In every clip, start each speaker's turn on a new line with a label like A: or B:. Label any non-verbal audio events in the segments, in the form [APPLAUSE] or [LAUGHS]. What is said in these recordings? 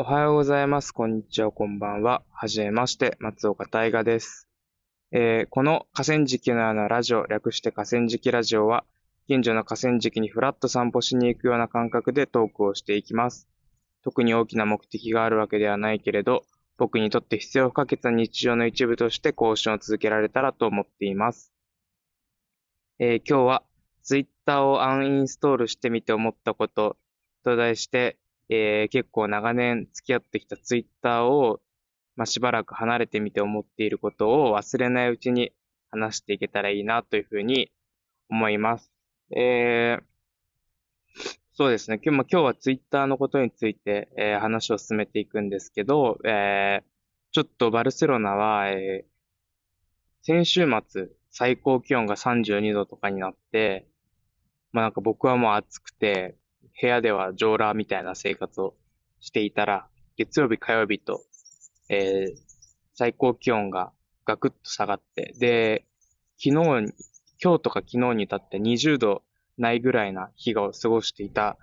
A: おはようございます。こんにちは、こんばんは。はじめまして、松岡大河です。えーこの河川敷のようなラジオ、略して河川敷ラジオは、近所の河川敷にふらっと散歩しに行くような感覚でトークをしていきます。特に大きな目的があるわけではないけれど、僕にとって必要不可欠な日常の一部として更新を続けられたらと思っています。えー今日は、Twitter をアンインストールしてみて思ったことと題して、えー結構長年付き合ってきたツイッターを、まあ、しばらく離れてみて思っていることを忘れないうちに話していけたらいいなというふうに思います。えーそうですね。今日今日はツイッターのことについて、えー話を進めていくんですけど、えーちょっとバルセロナは、えー先週末最高気温が32度とかになって、まあなんか僕はもう暑くて、部屋では上裸みたいな生活をしていたら、月曜日、火曜日と、えー最高気温がガクッと下がって、で、昨日、今日とか昨日に至って20度ないぐらいな日を過ごしていた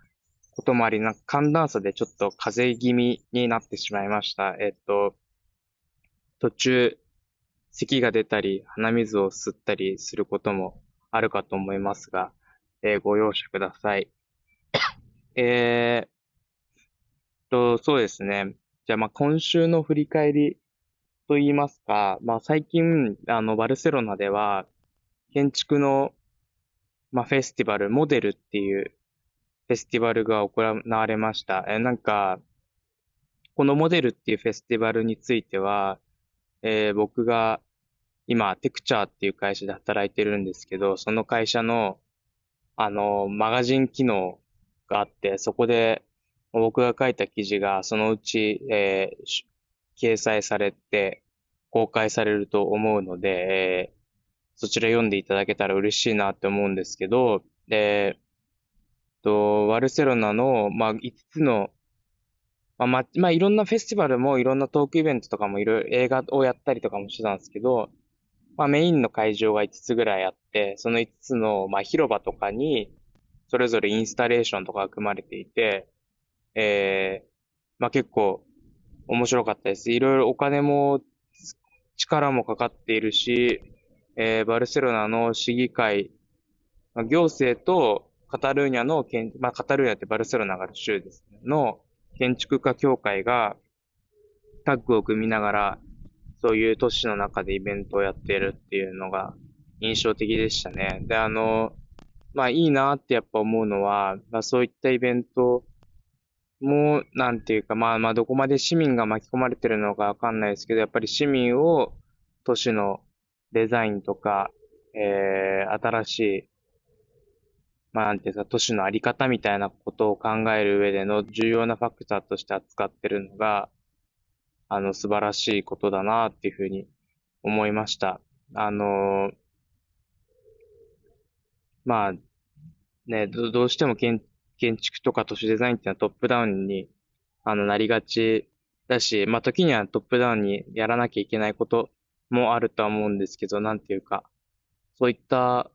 A: こともあり、なんか寒暖差でちょっと風邪気味になってしまいました。えっと、途中、咳が出たり、鼻水を吸ったりすることもあるかと思いますが、えーご容赦ください。えーと、そうですね。じゃあ、まあ、今週の振り返りと言いますか、まあ、最近、あの、バルセロナでは、建築の、まあ、フェスティバル、モデルっていうフェスティバルが行われました。えーなんか、このモデルっていうフェスティバルについては、えー僕が今、テクチャーっていう会社で働いてるんですけど、その会社の、あの、マガジン機能があって、そこで僕が書いた記事がそのうち、えー掲載されて公開されると思うので、えーそちら読んでいただけたら嬉しいなって思うんですけど、で、と、バルセロナの、まあ、5つの、まあ、ま、まあ、いろんなフェスティバルもいろんなトークイベントとかもいろいろ映画をやったりとかもしてたんですけど、まあ、メインの会場が5つぐらいあって、その5つの、まあ、広場とかに、それぞれインスタレーションとか組まれていて、えー、まあ、結構面白かったです。いろいろお金も力もかかっているし、えーバルセロナの市議会、まあ行政とカタルーニャの建、まあ、カタルーニャってバルセロナがある州ですね、の建築家協会がタッグを組みながら、そういう都市の中でイベントをやっているっていうのが印象的でしたね。で、あの、まあいいなってやっぱ思うのは、まあそういったイベントも、なんていうか、まあまあどこまで市民が巻き込まれてるのかわかんないですけど、やっぱり市民を都市のデザインとか、えー、新しい、まあなんていうか、都市のあり方みたいなことを考える上での重要なファクターとして扱ってるのが、あの、素晴らしいことだなっていうふうに思いました。あのまあ、ね、どどうしても建建築とか都市デザインってのはトップダウンに、あの、なりがちだし、まあ、時にはトップダウンにやらなきゃいけないこともあるとは思うんですけど、なんていうか、そういった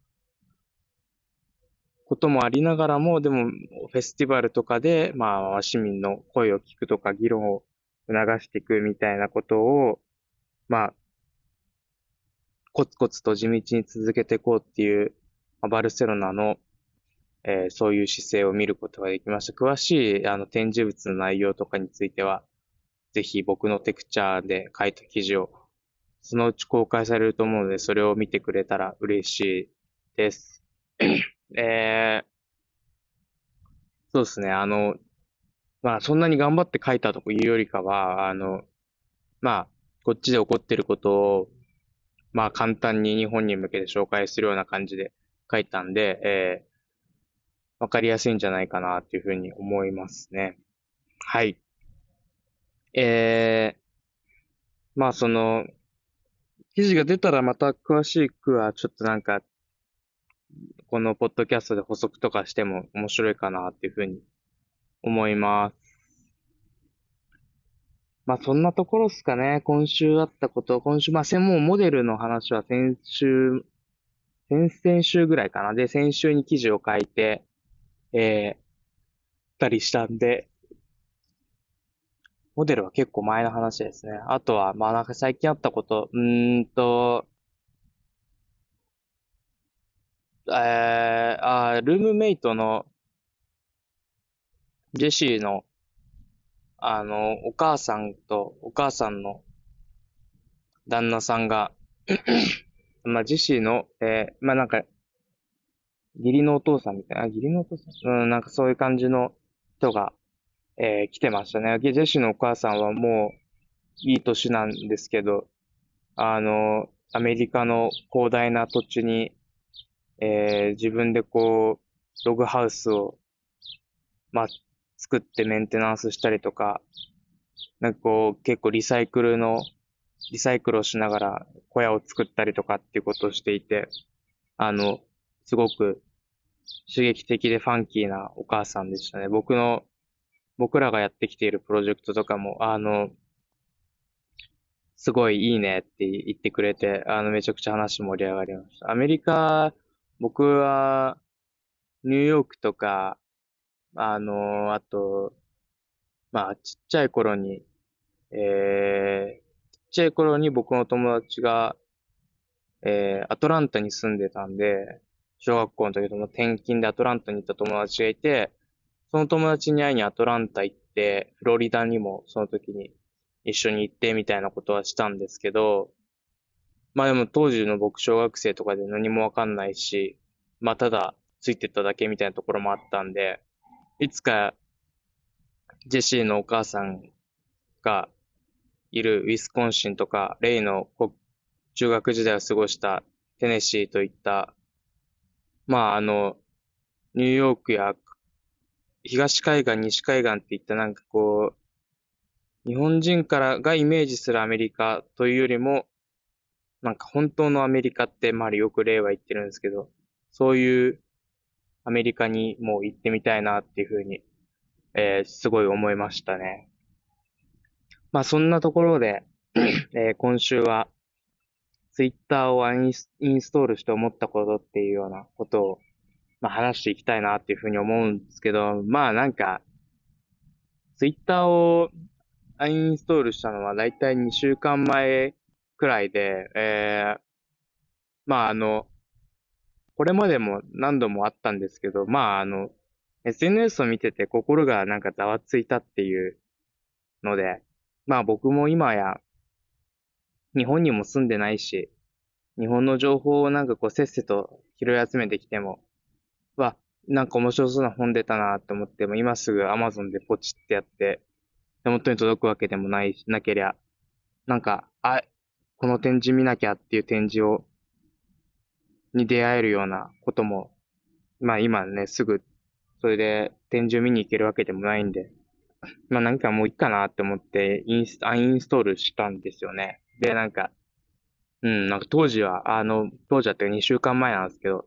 A: こともありながらも、でも、フェスティバルとかで、まあ、市民の声を聞くとか、議論を促していくみたいなことを、まあ、コツコツと地道に続けていこうっていう、まあバルセロナの、えーそういう姿勢を見ることができました。詳しい、あの、展示物の内容とかについては、ぜひ僕のテクチャーで書いた記事を、そのうち公開されると思うので、それを見てくれたら嬉しいです。[COUGHS] えー、そうですね、あの、まあ、そんなに頑張って書いたというよりかは、あの、まあ、こっちで起こってることを、まあ、簡単に日本に向けて紹介するような感じで書いたんで、えー、わかりやすいんじゃないかなというふうに思いますね。はい。えー、まあ、その、記事が出たらまた詳しくは、ちょっとなんか、このポッドキャストで補足とかしても面白いかなっていうふうに思います。まあそんなところですかね。今週あったこと。今週、まあ専門モデルの話は先週、先々週ぐらいかな。で、先週に記事を書いて、えー、たりしたんで、モデルは結構前の話ですね。あとは、まあなんか最近あったこと、うーんと、えー、あルームメイトのジェシーの、あの、お母さんとお母さんの旦那さんが [CLEARS THROAT] まあ、ジェシーの、えー、まあなんか、義理のお父さんみたいな、義理のお父さん？うん、なんかそういう感じの人が、えー、来てましたね。ジェシーのお母さんはもう、いい年なんですけど、あの、アメリカの広大な土地に、えー、自分でこう、ログハウスを、まあ、作ってメンテナンスしたりとか、なんかこう、結構リサイクルの、リサイクルをしながら小屋を作ったりとかっていうことをしていて、あの、すごく刺激的でファンキーなお母さんでしたね。僕の、僕らがやってきているプロジェクトとかも、あの、すごいいいねって言ってくれて、あの、めちゃくちゃ話盛り上がりました。アメリカ、僕は、ニューヨークとか、あの、あと、まあ、ちっちゃい頃に、えー、ちっちゃい頃に僕の友達が、えー、アトランタに住んでたんで、小学校の時とも転勤でアトランタに行った友達がいて、その友達に会いにアトランタ行って、フロリダにもその時に一緒に行ってみたいなことはしたんですけど、まあでも当時の僕小学生とかで何もわかんないし、まあただついてっただけみたいなところもあったんで、いつかジェシーのお母さんがいるウィスコンシンとか、レイの中学時代を過ごしたテネシーといったまあ、あの、ニューヨークや東海岸、西海岸っていったなんかこう、日本人からがイメージするアメリカというよりも、なんか本当のアメリカって、まあよく例は言ってるんですけど、そういうアメリカにもう行ってみたいなっていうふうに、えー、すごい思いましたね。まあそんなところで、えー、今週は、ツイッターをインスインストールして思ったことっていうようなことを、まあ、話していきたいなっていうふうに思うんですけど、まあなんか、ツイッターをインストールしたのはだいたい2週間前くらいで、えー、まああの、これまでも何度もあったんですけど、まああの、SNS を見てて心がなんかざわついたっていうので、まあ僕も今や日本にも住んでないし、日本の情報をなんかこうせっせと拾い集めてきても、わ、なんか面白そうな本出たなと思っても、今すぐ Amazon でポチってやって、手元に届くわけでもないし、なけりゃ、なんか、あ、この展示見なきゃっていう展示を、に出会えるようなことも、まあ今ね、すぐ、それで展示を見に行けるわけでもないんで、まあなんかもういいかなって思ってインス、アインストールしたんですよね。で、なんか、うん、なんか当時は、あの、当時はって2週間前なんですけど、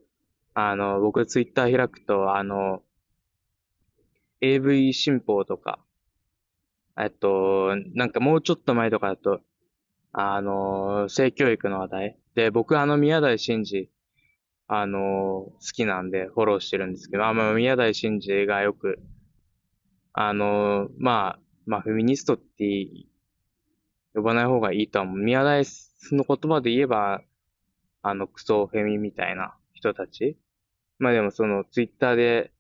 A: あの、僕ツイッター開くと、あの、AV 新報とか、えっと、なんかもうちょっと前とかだと、あの、性教育の話題。で、僕あの宮台真司、あの、好きなんでフォローしてるんですけど、あ、まあ、宮台真司がよく、あの、まあ、まあ、フェミニストって呼ばない方がいいとは思う。宮台の言葉で言えば、あの、クソフェミみたいな人たち。まあでもその、ツイッターで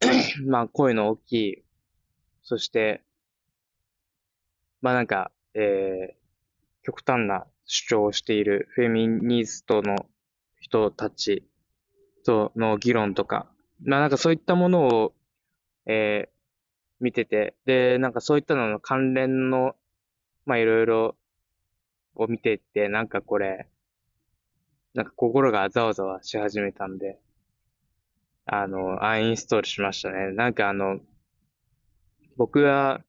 A: [COUGHS] まあ声の大きい、そして、まあなんか、えー、極端な主張をしているフェミニストの人たちとの議論とか、まあなんかそういったものを、えー、見てて、で、なんかそういったのの関連のまあいろいろを見ていって、なんかこれ、なんか心がざわざわし始めたんで、あの、アンインストールしましたね。なんかあの、僕は、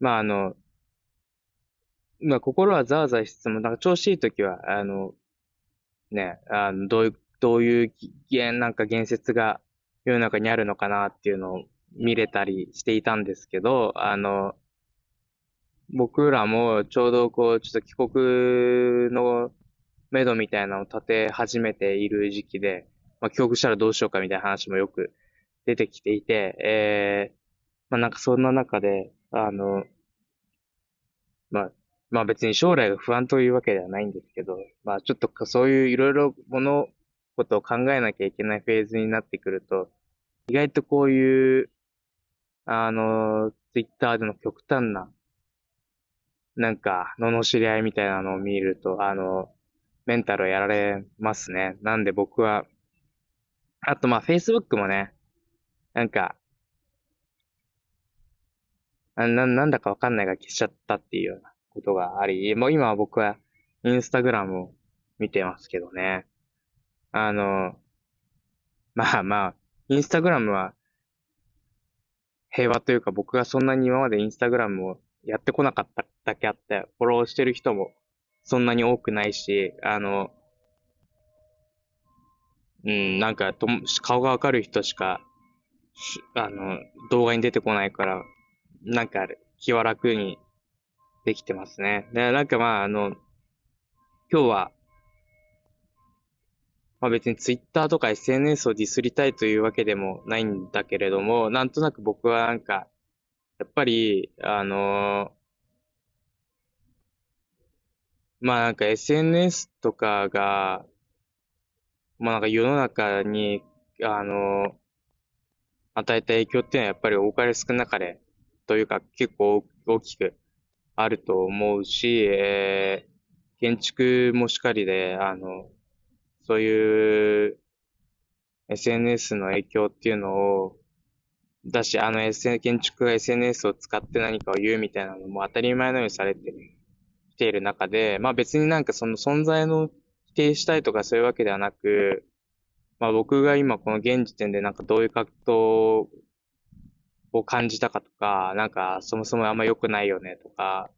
A: まああの、まあ心はざわざわしつつも、なんか調子いい時は、あの、ね、あの、どういう、どういう、なんか言説が世の中にあるのかなっていうのを見れたりしていたんですけど、あの、僕らもちょうどこう、ちょっと帰国の目処みたいなのを立て始めている時期で、まあ、帰国したらどうしようかみたいな話もよく出てきていて、ええまあなんかそんな中で、あの、まあ、まあ別に将来が不安というわけではないんですけど、まあちょっとそういういろいろ物事を考えなきゃいけないフェーズになってくると、意外とこういう、あの、ツイッターでの極端な、なんか、罵り合いみたいなのを見ると、あの、メンタルをやられますね。なんで僕は、あとまあ Facebook もね、なんか、な、なんだかわかんないが消しちゃったっていうようなことがあり、もう今は僕はインスタグラムを見てますけどね。あの、まあまあ、インスタグラムは平和というか僕がそんなに今までインスタグラムをやってこなかっただけあって、フォローしてる人もそんなに多くないし、あの、うん、なんかと、顔がわかる人しか、あの、動画に出てこないから、なんか気は楽にできてますね。で、なんかまあ、あの、今日は、まあ別にツイッターとか SNS をディスりたいというわけでもないんだけれども、なんとなく僕はなんか、やっぱり、あのまあなんか SNS とかが、まあなんか世の中に、あの与えた影響っていうのはやっぱり多かれ少なかれ、というか結構大きくあると思うし、えー、建築もしかりで、あの、そういう SNS の影響っていうのを、だし、あの、SN、建築が SNS を使って何かを言うみたいなのも当たり前のようにされてきている中で、まあ別になんかその存在の否定したいとかそういうわけではなく、まあ僕が今この現時点でなんかどういう格闘を感じたかとか、なんかそもそもあんま良くないよねとか、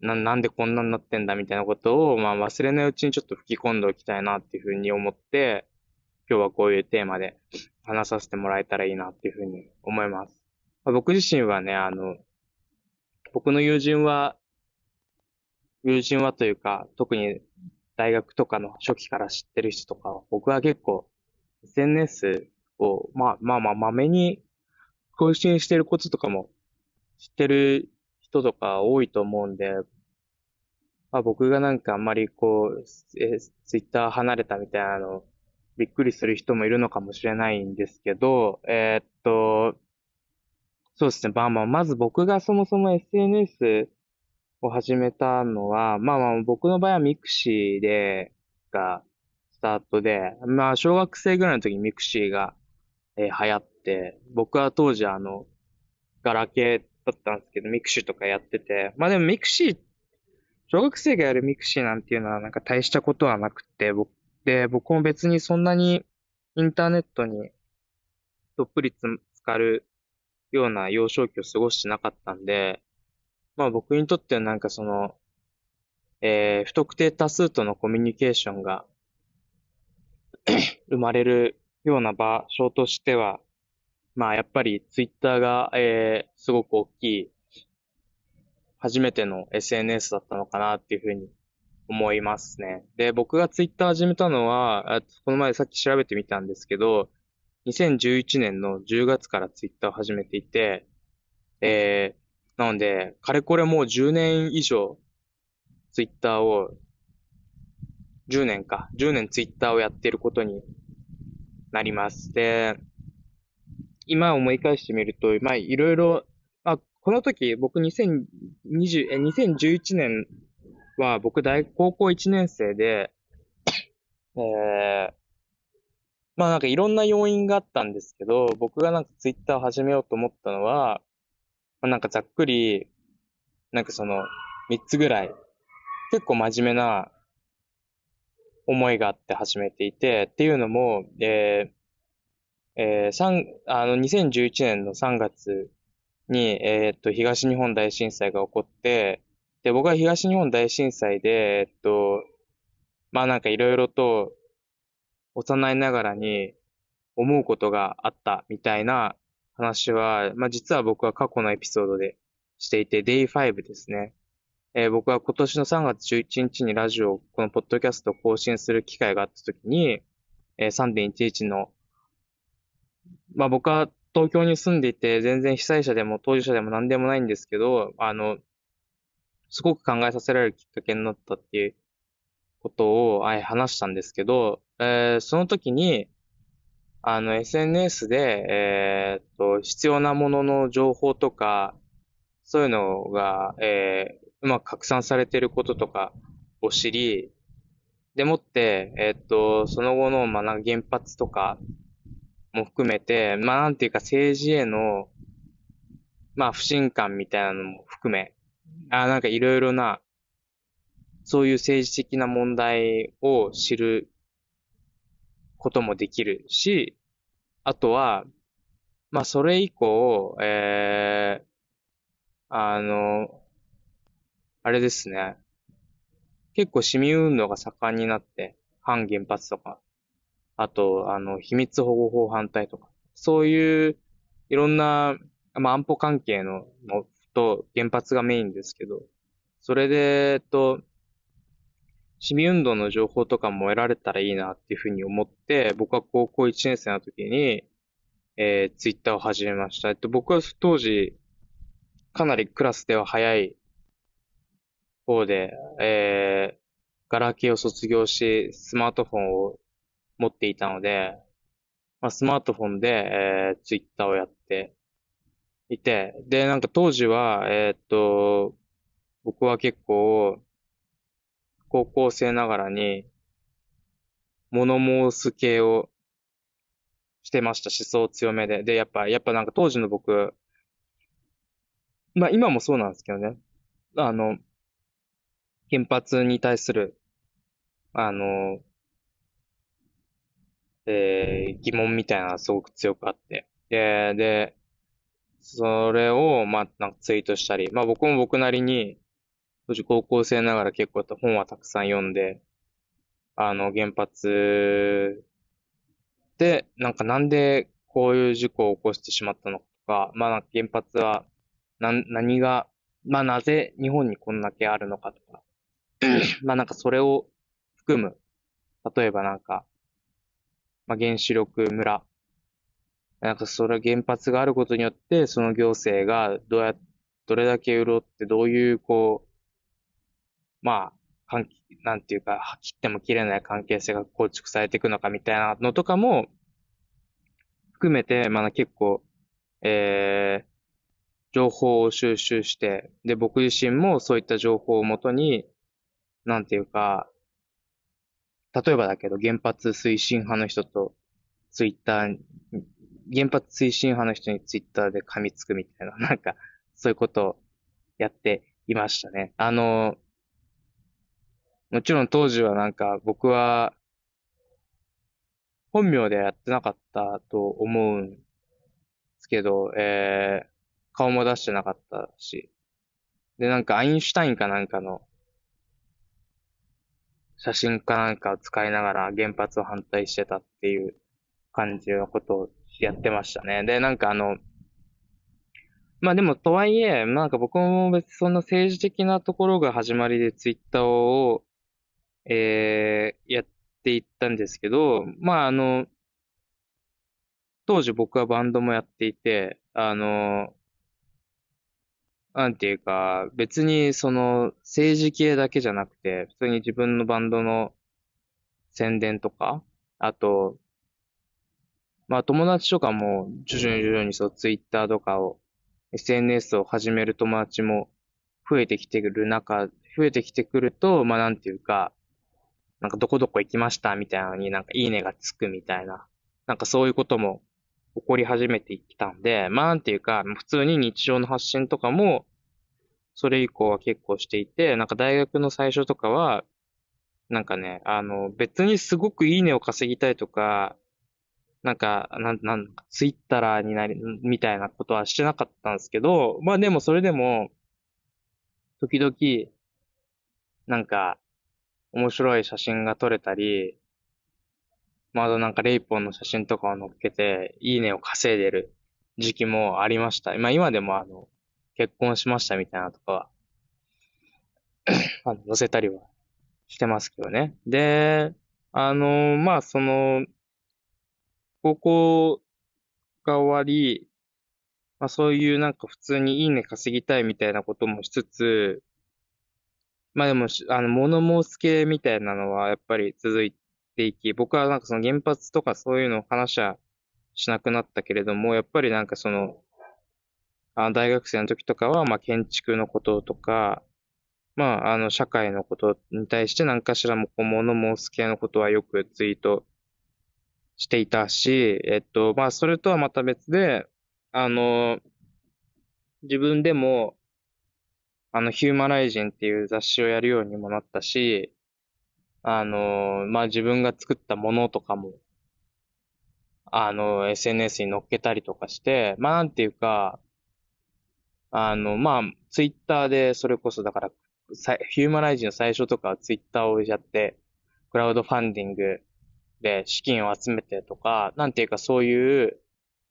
A: な、なんでこんなになってんだみたいなことを、まあ忘れないうちにちょっと吹き込んでおきたいなっていうふうに思って、今日はこういうテーマで話させてもらえたらいいなっていうふうに思います。まあ、僕自身はね、あの、僕の友人は、友人はというか、特に大学とかの初期から知ってる人とか、僕は結構 SNS を、まあまあまあ、まめに更新してることとかも知ってる人とか多いと思うんで、まあ、僕がなんかあんまりこう、えツイッター離れたみたいなの、びっくりする人もいるのかもしれないんですけど、えー、っと、そうですね。まあまあ、まず僕がそもそも SNS を始めたのは、まあまあ僕の場合はミクシーで、がスタートで、まあ小学生ぐらいの時にミクシーが、えー、流行って、僕は当時あの、ガラケーだったんですけど、ミクシーとかやってて、まあでもミクシー、小学生がやるミクシーなんていうのはなんか大したことはなくて、僕、で、僕も別にそんなにインターネットにどっぷりつかるような幼少期を過ごしてなかったんで、まあ僕にとってはなんかその、えー、不特定多数とのコミュニケーションが [CLEARS THROAT] 生まれるような場所としては、まあやっぱりツイッターが、えー、すごく大きい、初めての SNS だったのかなっていうふうに思いますね。で、僕がツイッター始めたのは、この前さっき調べてみたんですけど、2011年の10月からツイッターを始めていて、えー、なので、かれこれもう10年以上、ツイッターを、10年か、10年ツイッターをやってることになります。で、今思い返してみると、まあ、いろいろ、あ、この時、僕2020、え、2011年は僕大、高校1年生で、えー、まあなんかいろんな要因があったんですけど、僕がなんかツイッターを始めようと思ったのは、まあ、なんかざっくり、なんかその、三つぐらい、結構真面目な思いがあって始めていて、っていうのも、えー、えー、三、あの、2011年の3月に、えー、っと、東日本大震災が起こって、で、僕は東日本大震災で、えっと、まあなんかいろいろと、幼いながらに思うことがあったみたいな話は、まあ、実は僕は過去のエピソードでしていて、Day5 ですね。えー、僕は今年の3月11日にラジオ、このポッドキャストを更新する機会があった時に、えー、3.11の、まあ僕は東京に住んでいて、全然被災者でも当事者でも何でもないんですけど、あの、すごく考えさせられるきっかけになったっていうことを、話したんですけど、えー、その時に、あの、SNS で、えー、っと、必要なものの情報とか、そういうのが、えー、うまく拡散されていることとかを知り、でもって、えー、っと、その後の、まあ、原発とかも含めて、まあ、なんていうか政治への、まあ、不信感みたいなのも含め、あなんかいろいろな、そういう政治的な問題を知ることもできるし、あとは、まあ、それ以降、えー、あの、あれですね。結構市民運動が盛んになって、反原発とか、あと、あの、秘密保護法反対とか、そういういろんな、まあ、安保関係ののと原発がメインですけど、それで、えっと、市民運動の情報とかも得られたらいいなっていうふうに思って、僕は高校1年生の時に、えー、ツイッターを始めました。えっと、僕は当時、かなりクラスでは早い方で、えー、ガラケーを卒業し、スマートフォンを持っていたので、まあ、スマートフォンで、えー、ツイッターをやっていて、で、なんか当時は、えー、っと、僕は結構、高校生ながらに、物申す系をしてました。思想強めで。で、やっぱ、やっぱなんか当時の僕、まあ今もそうなんですけどね。あの、原発に対する、あの、えー、疑問みたいなのがすごく強くあって。で、で、それを、まあ、なんかツイートしたり、まあ僕も僕なりに、当時高校生ながら結構本はたくさん読んで、あの、原発で、なんかなんでこういう事故を起こしてしまったのかとか、まあ原発は、な、何が、まあなぜ日本にこんだけあるのかとか、まあなんかそれを含む、例えばなんか、まあ原子力村、なんかそれは原発があることによって、その行政がどうや、どれだけ潤ってどういうこう、まあ、関なんていうか、切っても切れない関係性が構築されていくのかみたいなのとかも、含めて、まあ結構、えー、情報を収集して、で、僕自身もそういった情報をもとに、なんていうか、例えばだけど、原発推進派の人と、ツイッター、原発推進派の人にツイッターで噛みつくみたいな、[LAUGHS] なんか、そういうことをやっていましたね。あの、もちろん当時はなんか僕は本名ではやってなかったと思うんですけど、えー、顔も出してなかったし。で、なんかアインシュタインかなんかの写真かなんかを使いながら原発を反対してたっていう感じのことをやってましたね。で、なんかあの、まあでもとはいえ、なんか僕も別にそんな政治的なところが始まりでツイッターをえー、やっていったんですけど、まあ、あの、当時僕はバンドもやっていて、あの、なんていうか、別にその政治系だけじゃなくて、普通に自分のバンドの宣伝とか、あと、まあ友達とかも徐々に徐々にそうツイッターとかを、SNS を始める友達も増えてきてくる中、増えてきてくると、まあなんていうか、なんかどこどこ行きましたみたいなのになんかいいねがつくみたいな、なんかそういうことも起こり始めてきたんで、まあなんていうか、普通に日常の発信とかも、それ以降は結構していて、なんか大学の最初とかは、なんかね、あの、別にすごくいいねを稼ぎたいとか、なんか、なん、なん、ツイッターになり、みたいなことはしてなかったんですけど、まあでもそれでも、時々、なんか、面白い写真が撮れたり、まだなんかレイポンの写真とかを載っけて、いいねを稼いでる時期もありました。まあ今でもあの、結婚しましたみたいなとかは [COUGHS] あの、載せたりはしてますけどね。で、あの、まあその、高校が終わり、まあそういうなんか普通にいいね稼ぎたいみたいなこともしつつ、まあでも、あの、物申す系みたいなのはやっぱり続いていき、僕はなんかその原発とかそういうのを話しはしなくなったけれども、やっぱりなんかその、あ大学生の時とかは、まあ建築のこととか、まあ、あの、社会のことに対して何かしらもこう物申す系のことはよくツイートしていたし、えっと、まあ、それとはまた別で、あの、自分でも、あの、ヒューマライジンっていう雑誌をやるようにもなったし、あの、まあ、自分が作ったものとかも、あの、SNS に載っけたりとかして、まあ、なんていうか、あの、まあ、ツイッターでそれこそだから、ヒューマライジンの最初とかはツイッターをやって、クラウドファンディングで資金を集めてとか、なんていうかそういう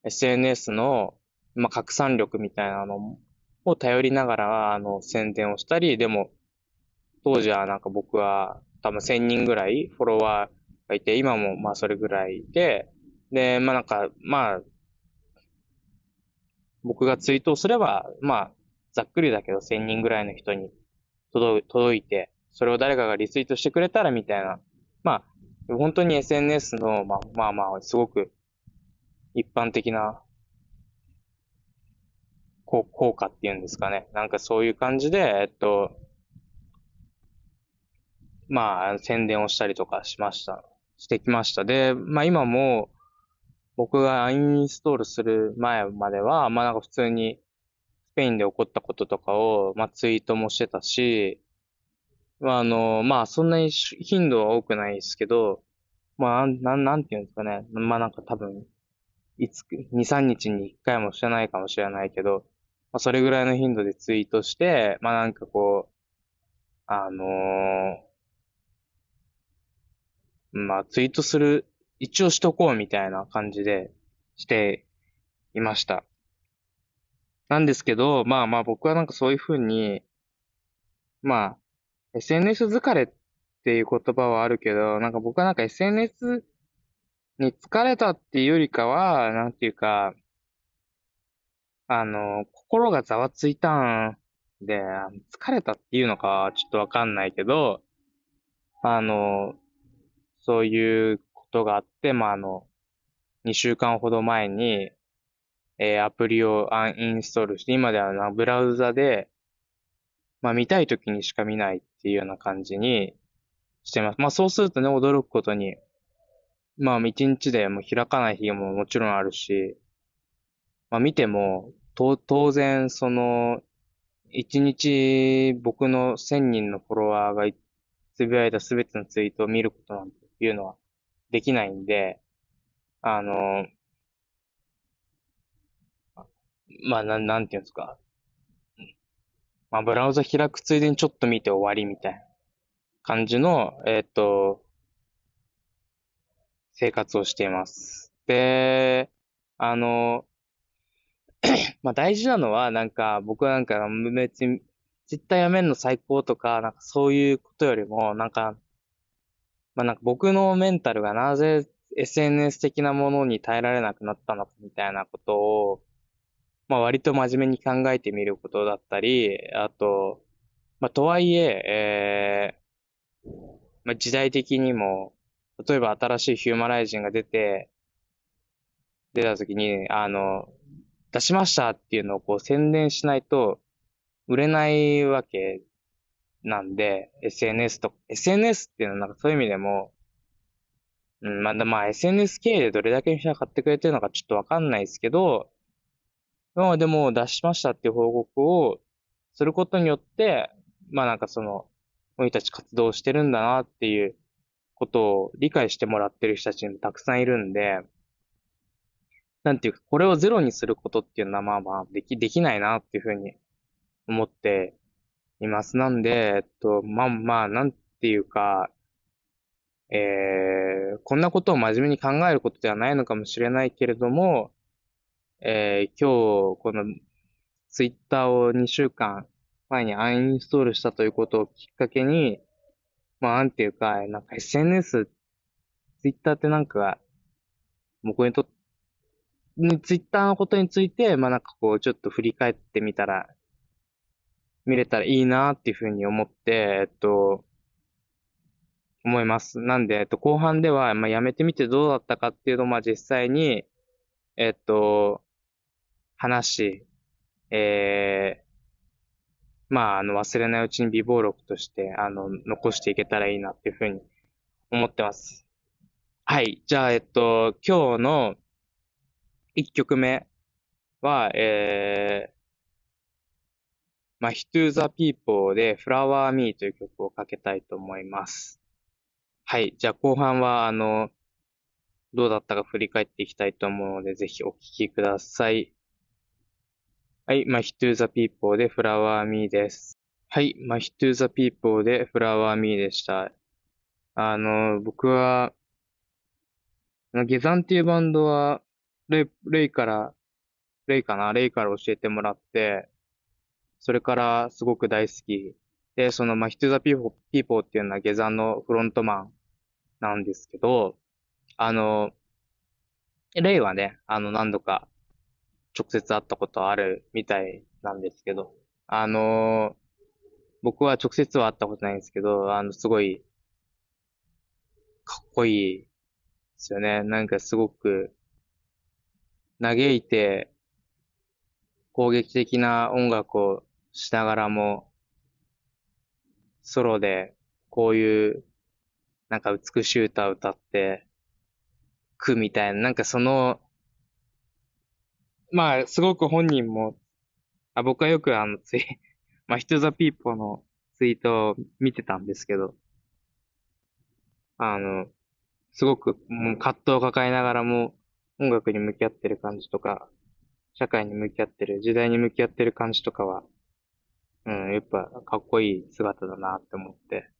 A: SNS の、まあ、拡散力みたいなのを頼りながら、あの、宣伝をしたり、でも、当時はなんか僕は多分1000人ぐらいフォロワーがいて、今もまあそれぐらいで、で、まあなんか、まあ、僕がツイートをすれば、まあ、ざっくりだけど1000人ぐらいの人に届いて、それを誰かがリツイートしてくれたらみたいな、まあ、本当に SNS の、まあまあまあ、すごく一般的な効果っていうんですかね。なんかそういう感じで、えっと、まあ、宣伝をしたりとかしました。してきました。で、まあ今も、僕がインストールする前までは、まあなんか普通にスペインで起こったこととかを、まあツイートもしてたし、まああの、まあそんなに頻度は多くないですけど、まあなん、なんていうんですかね。まあなんか多分、いつ、2、3日に1回もしてないかもしれないけど、まあそれぐらいの頻度でツイートして、まあなんかこう、あのー、まあツイートする一応しとこうみたいな感じでしていました。なんですけど、まあまあ僕はなんかそういうふうに、まあ、SNS 疲れっていう言葉はあるけど、なんか僕はなんか SNS に疲れたっていうよりかは、なんていうか、あの、心がざわついたんで、疲れたっていうのかちょっとわかんないけど、あの、そういうことがあって、まあ、あの、2週間ほど前に、えー、アプリをアンインストールして、今ではな、ブラウザで、まあ、見たい時にしか見ないっていうような感じにしてます。まあ、そうするとね、驚くことに、まあ、一日でも開かない日ももちろんあるし、まあ、見ても、と、当然、その、一日僕の1000人のフォロワーがつぶやいたすべてのツイートを見ることなんていうのはできないんで、あの、まあ、なん、なんていうんですか。まあ、ブラウザ開くついでにちょっと見て終わりみたいな感じの、えっ、ー、と、生活をしています。で、あの、[CLEARS THROAT] まあ大事なのは、なんか、僕はなんか、別に、ツイッターやめんの最高とか、なんかそういうことよりも、なんか、まあなんか僕のメンタルがなぜ SNS 的なものに耐えられなくなったのかみたいなことを、まあ割と真面目に考えてみることだったり、あと、まあとはいえ、えー、まあ時代的にも、例えば新しいヒューマライジンが出て、出た時に、あの、出しましたっていうのをこう宣伝しないと売れないわけなんで、SNS と、SNS っていうのはなんかそういう意味でも、うん、まだまあ SNS 経営でどれだけの人が買ってくれてるのかちょっとわかんないですけど、まあでも出しましたっていう報告をすることによって、まあなんかその、俺たち活動してるんだなっていうことを理解してもらってる人たちもたくさんいるんで、なんていうか、これをゼロにすることっていうのはまあまあでき、できないなっていうふうに思っています。なんで、えっと、まあまあ、なんていうか、えー、こんなことを真面目に考えることではないのかもしれないけれども、えー、今日、このツイッターを2週間前にアンインストールしたということをきっかけに、まあ、なんていうか、なんか SNS、ツイッターってなんか、僕にとっツイッターのことについて、まあなんかこう、ちょっと振り返ってみたら、見れたらいいなっていうふうに思って、えっと、思います。なんで、えっと、後半では、まあ、やめてみてどうだったかっていうのを、まあ、実際に、えっと、話、えー、まあ、あの、忘れないうちに微暴録として、あの、残していけたらいいなっていうふうに思ってます。はい。じゃあ、えっと、今日の1曲目は、えー、まあ、To the People で Flower Me という曲をかけたいと思います。はい。じゃあ後半は、あの、どうだったか振り返っていきたいと思うので、ぜひお聞きください。はい。まあ、To the People で Flower Me です。はい。まあ、To the People で Flower Me でした。あの、僕は、ゲザンっていうバンドは、レイ、レイから、レイかな？レイから教えてもらって、それからすごく大好き。で、その、まあ、マヒトゥ・ザ・ピーポー、ピーポーっていうのは GEZAN のフロントマンなんですけど、あの、レイはね、あの、何度か直接会ったことあるみたいなんですけど、あの、僕は直接は会ったことないんですけど、あの、すごい、かっこいいですよね。なんかすごく、嘆いて、攻撃的な音楽をしながらも、ソロで、こういう、なんか美しい歌を歌って、くみたいな、なんかその、まあ、すごく本人も、あ僕はよくあの、[LAUGHS] ツイ、まあ、ヒトザピーポーのツイートを見てたんですけど、あの、すごくもう葛藤を抱えながらも音楽に向き合ってる感じとか、社会に向き合ってる、時代に向き合ってる感じとかは、うん、やっぱかっこいい姿だなって思って。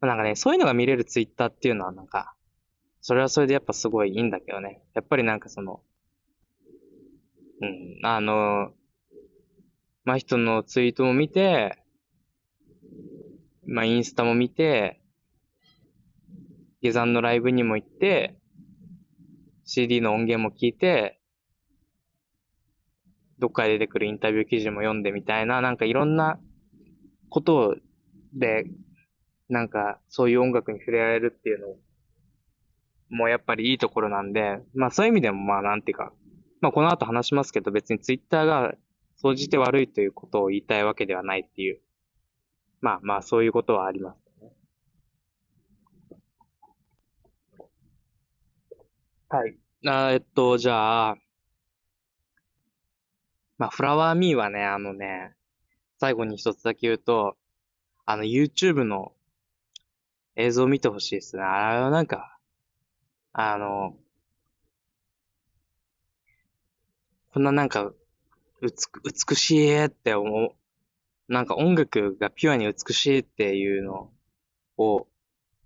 A: なんかね、そういうのが見れるツイッターっていうのはなんか、それはそれでやっぱすごいいいんだけどね。やっぱりなんかその、うん、あの、まあ、人のツイートも見て、まあ、インスタも見て、下山のライブにも行って、CD の音源も聞いて、どっかで出てくるインタビュー記事も読んでみたいな、なんかいろんなことで、なんかそういう音楽に触れられるっていうのもやっぱりいいところなんで、まあそういう意味でもまあなんていうか、まあこの後話しますけど別にツイッターが総じて悪いということを言いたいわけではないっていう、まあまあそういうことはありますね。はい。あえっと、じゃあ、まあ、フラワーミーはね、あのね、最後に一つだけ言うと、あの、YouTube の映像を見てほしいですね。あれはなんか、あの、こんななんか、うつ、美しいって思う、なんか音楽がピュアに美しいっていうのを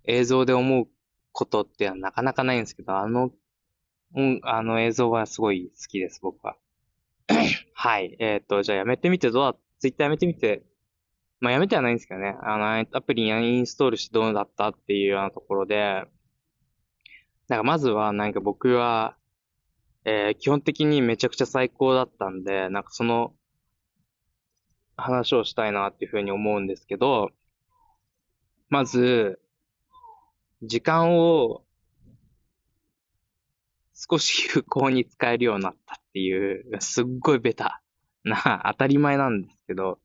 A: 映像で思うことってなかなかないんですけど、あの、うん、あの映像はすごい好きです、僕は。[COUGHS] はい。えっ、ー、と、じゃあやめてみてどうだ、ツイッターやめてみて、まあやめてはないんですけどね。あの、アプリにインストールしてどうだったっていうようなところで、なんかまずはなんか僕は、えー、基本的にめちゃくちゃ最高だったんで、なんかその話をしたいなっていうふうに思うんですけど、まず、時間を少し有効に使えるようになったっていう、すっごいベタな、当たり前なんですけど、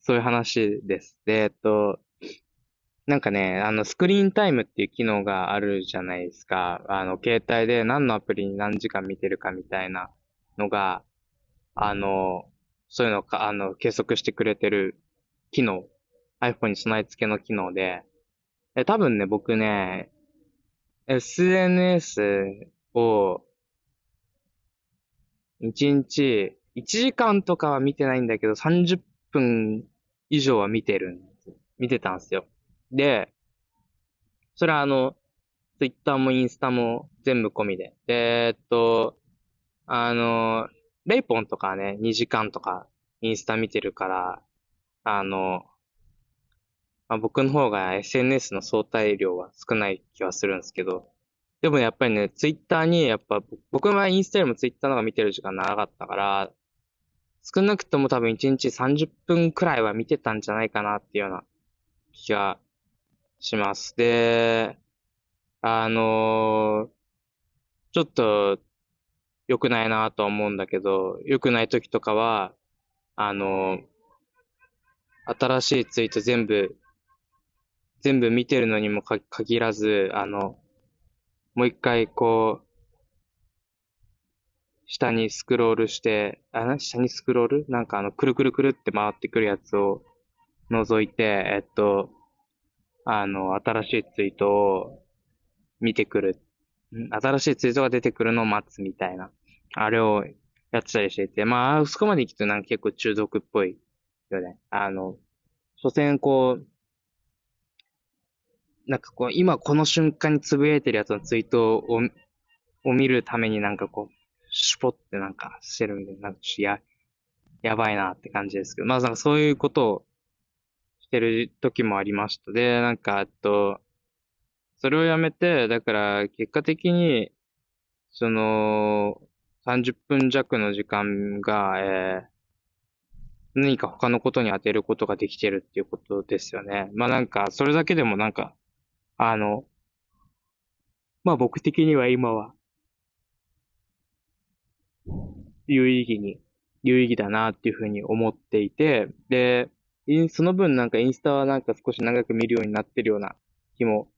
A: そういう話です。で、えっと、なんかね、あの、スクリーンタイムっていう機能があるじゃないですか。あの、携帯で何のアプリに何時間見てるかみたいなのが、あの、そういうのか、あの、計測してくれてる機能、iPhone に備え付けの機能で、え、多分ね、僕ね、SNS を、1日、1時間とかは見てないんだけど、30分以上は見てる。見てたんですよ。で、それはあの、ツイッターもインスタも全部込みで。で、えっと、あの、レイポンとかね、2時間とかインスタ見てるから、あの、まあ、僕の方が SNS の相対量は少ない気はするんですけど、でもやっぱりね、ツイッターに、やっぱ、僕はインスタよりもツイッターの方が見てる時間長かったから、少なくとも多分1日30分くらいは見てたんじゃないかなっていうような気がします。で、あの、ちょっと良くないなと思うんだけど、良くない時とかは、あの、新しいツイート全部、全部見てるのにもか限らず、あの、もう一回こう、下にスクロールして、あ、な下にスクロール？なんかあの、くるくるくるって回ってくるやつを覗いて、えっと、あの、新しいツイートを見てくる。新しいツイートが出てくるのを待つみたいな。あれをやってたりしていて、まあ、そこまで行くとなんか結構中毒っぽいよね。あの、所詮こう、なんかこう、今この瞬間につぶやいてるやつのツイートを、を見るためになんかこう、シュポってなんかしてるみたいな、なんかや、やばいなって感じですけど、まあなんかそういうことをしてる時もありました。で、なんか、えっと、それをやめて、だから結果的に、その、30分弱の時間が、えー、何か他のことに当てることができてるっていうことですよね。まあなんか、それだけでもなんか、あの、まあ僕的には今は、有意義に、有意義だなっていうふうに思っていて、で、その分なんかインスタはなんか少し長く見るようになってるような気も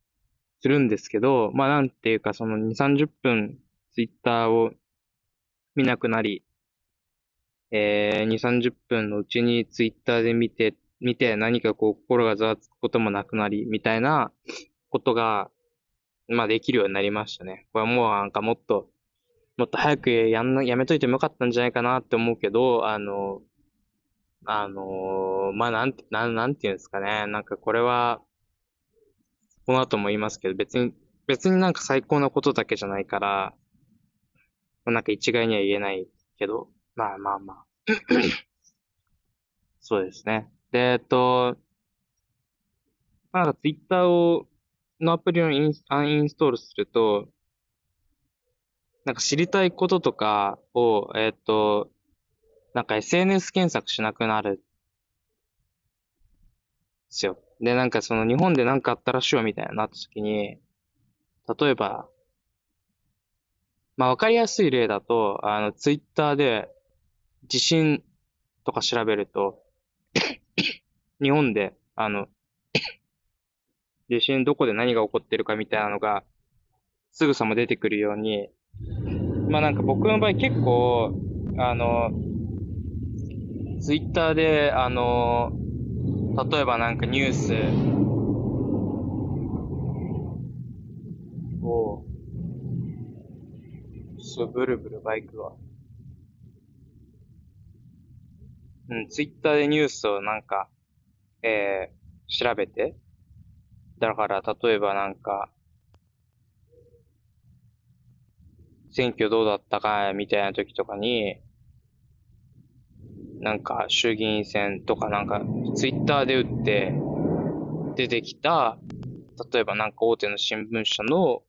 A: するんですけど、まあなんていうかその2、30分ツイッターを見なくなり、えー、2、30分のうちにツイッターで見て、見て何かこう心がざわつくこともなくなり、みたいなことが、まあできるようになりましたね。これはもうなんかもっともっと早くやんな、やめといてもよかったんじゃないかなって思うけど、あの、あの、まあ、なんて、なん、なんていうんですかね。なんかこれは、この後も言いますけど、別に、別になんか最高なことだけじゃないから、なんか一概には言えないけど、まあまあまあ。[COUGHS] そうですね。で、えっと、なんかツイッターを、のアプリをインアンインストールすると、なんか知りたいこととかを、えっ、と、なんか SNS 検索しなくなる。ですよ。で、なんかその日本でなんかあったらしいよみたいななった時に、例えば、まあわかりやすい例だと、あの、ツイッターで地震とか調べると、[COUGHS] 日本で、あの、地震どこで何が起こってるかみたいなのが、すぐさま出てくるように、まあなんか僕の場合結構、あの、ツイッターで、あの、例えばなんかニュースを、そう、ブルブルバイクは。うん、ツイッターでニュースをなんか、えー、調べて、だから、例えばなんか、選挙どうだったかみたいな時とかに、なんか衆議院選とかなんかツイッターで打って出てきた、例えばなんか大手の新聞社の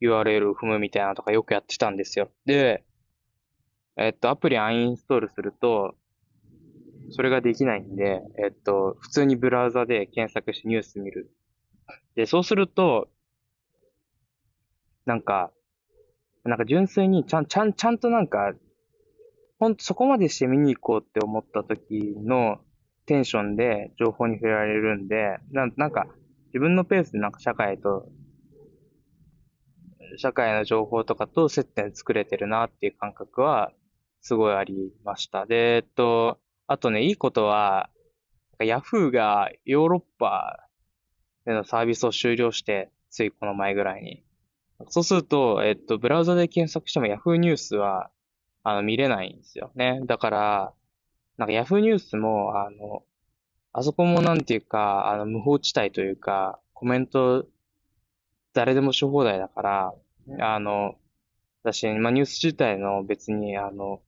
A: URL を踏むみたいなとかよくやってたんですよ。で、えっと、アプリアンインストールすると、それができないんで、えっと、普通にブラウザで検索してニュース見る。で、そうすると、なんか、なんか純粋にちゃん、ちゃん、ちゃんとなんか、ほんとそこまでして見に行こうって思った時のテンションで情報に触れられるんで、ななんか自分のペースでなんか社会と、社会の情報とかと接点作れてるなっていう感覚はすごいありました。で、えっと、あとね、いいことは、ヤフーがヨーロッパでのサービスを終了して、ついこの前ぐらいに。そうすると、えっと、ブラウザで検索しても Yahoo ニュースは、あの、見れないんですよね。だから、なんか Yahoo ニュースも、あの、あそこもなんていうか、あの、無法地帯というか、コメント、誰でもし放題だから、あの、私、まあ、ニュース自体の別に、あの、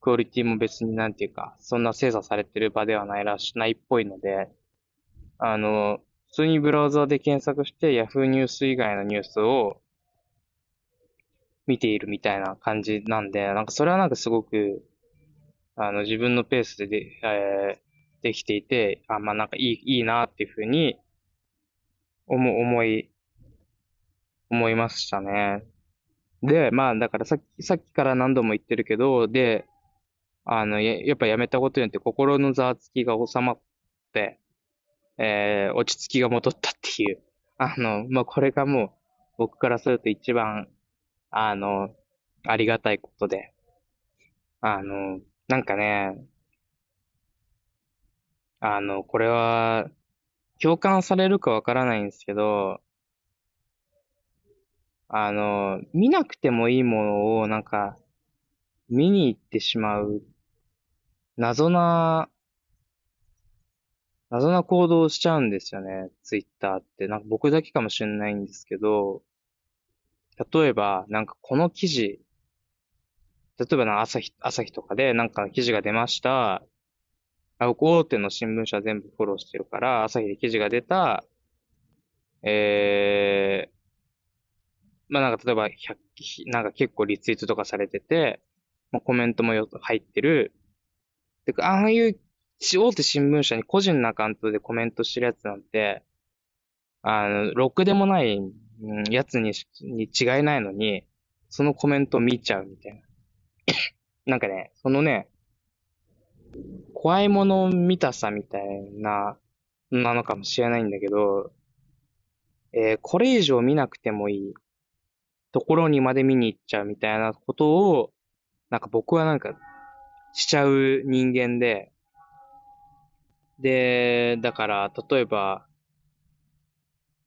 A: クオリティも別になんていうか、そんな精査されてる場ではないらし、ないっぽいので、あの、普通にブラウザで検索して Yahoo ニュース以外のニュースを見ているみたいな感じなんで、なんかそれはなんかすごく、あの、自分のペースでで、えー、できていて、あ、まあなんかいい、いいなっていうふうに、思、思い、思いましたね。で、まあだからさっき、さっきから何度も言ってるけど、で、あの、ややっぱやめたことによって心のざわつきが収まって、えー、落ち着きが戻ったっていう。あの、まあ、これがもう、僕からすると一番、あの、ありがたいことで。あの、なんかね、あの、これは、共感されるかわからないんですけど、あの、見なくてもいいものをなんか、見に行ってしまう、謎な、謎な行動をしちゃうんですよね、ツイッターって。なんか僕だけかもしれないんですけど、例えば、なんかこの記事、例えばな朝日、朝日とかでなんか記事が出ました。あ、僕大手の新聞社全部フォローしてるから、朝日で記事が出た、えー、まあなんか例えば100、なんか結構リツイートとかされてて、まあ、コメントもよ入ってる。で、ああいう大手新聞社に個人のアカウントでコメントしてるやつなんて、あの、ろくでもない、やつにに違いないのに、そのコメント見ちゃうみたいな。[COUGHS] なんかね、そのね、怖いもの見たさみたいな、なのかもしれないんだけど、えー、これ以上見なくてもいいところにまで見に行っちゃうみたいなことを、なんか僕はなんか、しちゃう人間で、で、だから、例えば、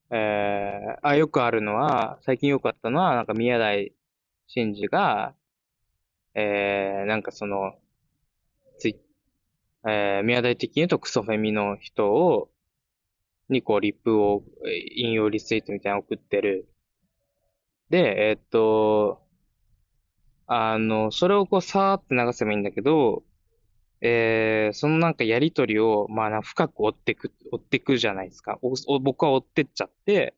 A: えー、あ、よくあるのは、最近よくあったのは、なんか宮台真司が、えー、なんかその、つい、えー、宮台的に言うとクソフェミの人を、にこう、リップを、引用リツイートみたいなの送ってる。で、えー、っと、あの、それをこう、さーって流せばいいんだけど、えー、そのなんかやりとりを、まあ、深く追ってく、追ってくじゃないですか。おお僕は追ってっちゃって、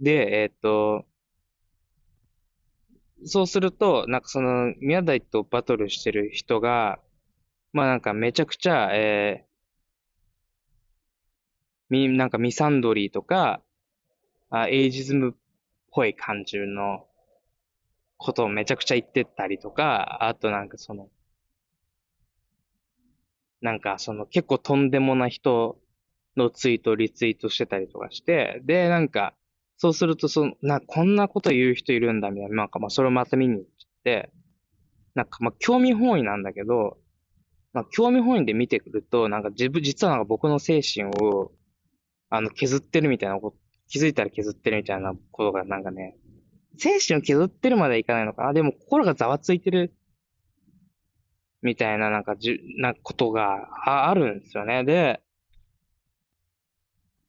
A: で、えー、っと、そうすると、なんかその、宮台とバトルしてる人が、まあなんかめちゃくちゃ、えー、み、なんかミサンドリーとか、あエイジズムっぽい感じのことをめちゃくちゃ言ってったりとか、あとなんかその、なんかその結構とんでもな人のツイートをリツイートしてたりとかして、で、なんか、そうすると、その、な、こんなこと言う人いるんだ、みたいな。なんかまあ、それをまた見に行って、なんかまあ、興味本位なんだけど、まあ、興味本位で見てくると、なんか自分、実はなんか僕の精神を、あの、削ってるみたいなこと、気づいたら削ってるみたいなことがなんかね、精神を削ってるまではいかないのかな。でも心がざわついてる、みたいななんかじゅ、なことがああるんですよね。で、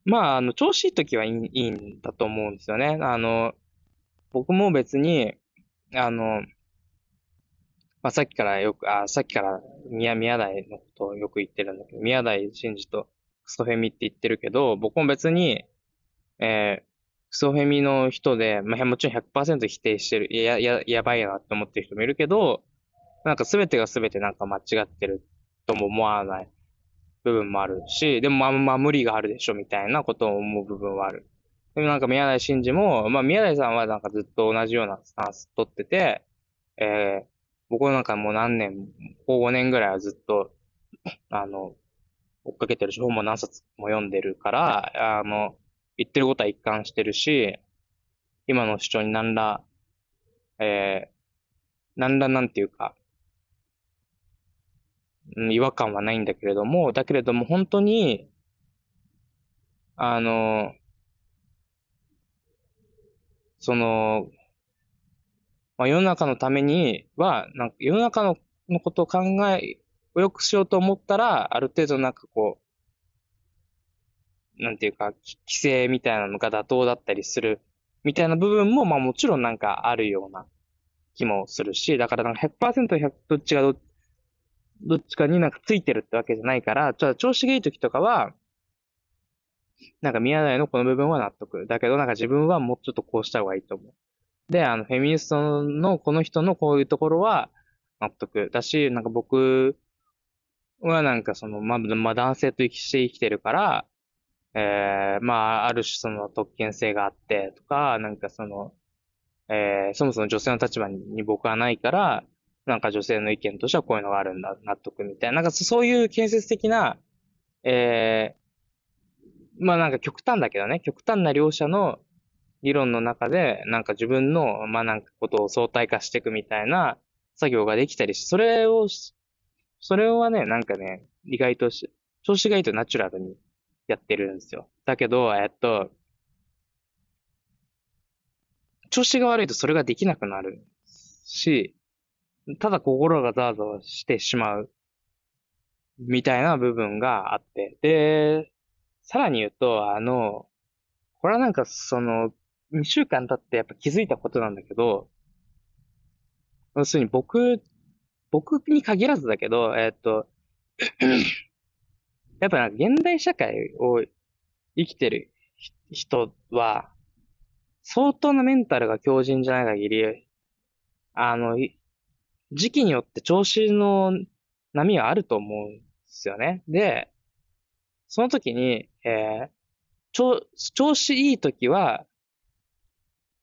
A: まあ、あの、調子いい時はいいいいんだと思うんですよね。あの、僕も別に、あの、まあ、さっきからよく、あ、さっきから宮、宮台のことをよく言ってるんだけど、宮台真司とクソフェミって言ってるけど、僕も別に、えー、クソフェミの人で、まあ、もちろん100%否定してる、や、や、やばいなって思ってる人もいるけど、なんか全てが全てなんか間違ってるとも思わない。部分もあるし、でもまあまあ無理があるでしょみたいなことを思う部分はある。でもなんか宮台真司も、まあ宮台さんはなんかずっと同じようなスタンス取ってて、えー、僕なんかもう何年、こう5年ぐらいはずっと、あの、追っかけてるし、本も何冊も読んでるから、あの、言ってることは一貫してるし、今の主張に何ら、えー、何らなんていうか、違和感はないんだけれども、だけれども本当に、あの、その、まあ、世の中のためには、なんか世の中ののことを考え、を良くしようと思ったら、ある程度なんかこう、なんていうか、規制みたいなのが妥当だったりする、みたいな部分も、まあもちろんなんかあるような気もするし、だからなんか100%、100どっちがどっちどっちかになんかついてるってわけじゃないから、ちょっと調子がいい時とかは、なんか宮台のこの部分は納得。だけどなんか自分はもうちょっとこうした方がいいと思う。で、あの、フェミニストのこの人のこういうところは納得だし、なんか僕はなんかその、ま、ま、男性と生きして生きてるから、えー、まあ、ある種その特権性があってとか、なんかその、えー、そもそも女性の立場に僕はないから、なんか女性の意見としてはこういうのがあるんだ、納得みたいな。なんかそういう建設的な、えー、まあなんか極端だけどね、極端な両者の理論の中で、なんか自分の、まあなんかことを相対化していくみたいな作業ができたりし、それを、それはね、なんかね、意外とし、調子がいいとナチュラルにやってるんですよ。だけど、えっと、調子が悪いとそれができなくなるし、ただ心がザワザワしてしまう、みたいな部分があって。で、さらに言うと、あの、これはなんかその、2週間経ってやっぱ気づいたことなんだけど、要するに僕、僕に限らずだけど、えっと、[COUGHS] やっぱな現代社会を生きてる人は、相当なメンタルが強靭じゃない限り、あの、時期によって調子の波があると思うんですよね。で、その時に、えー、調、調子いい時は、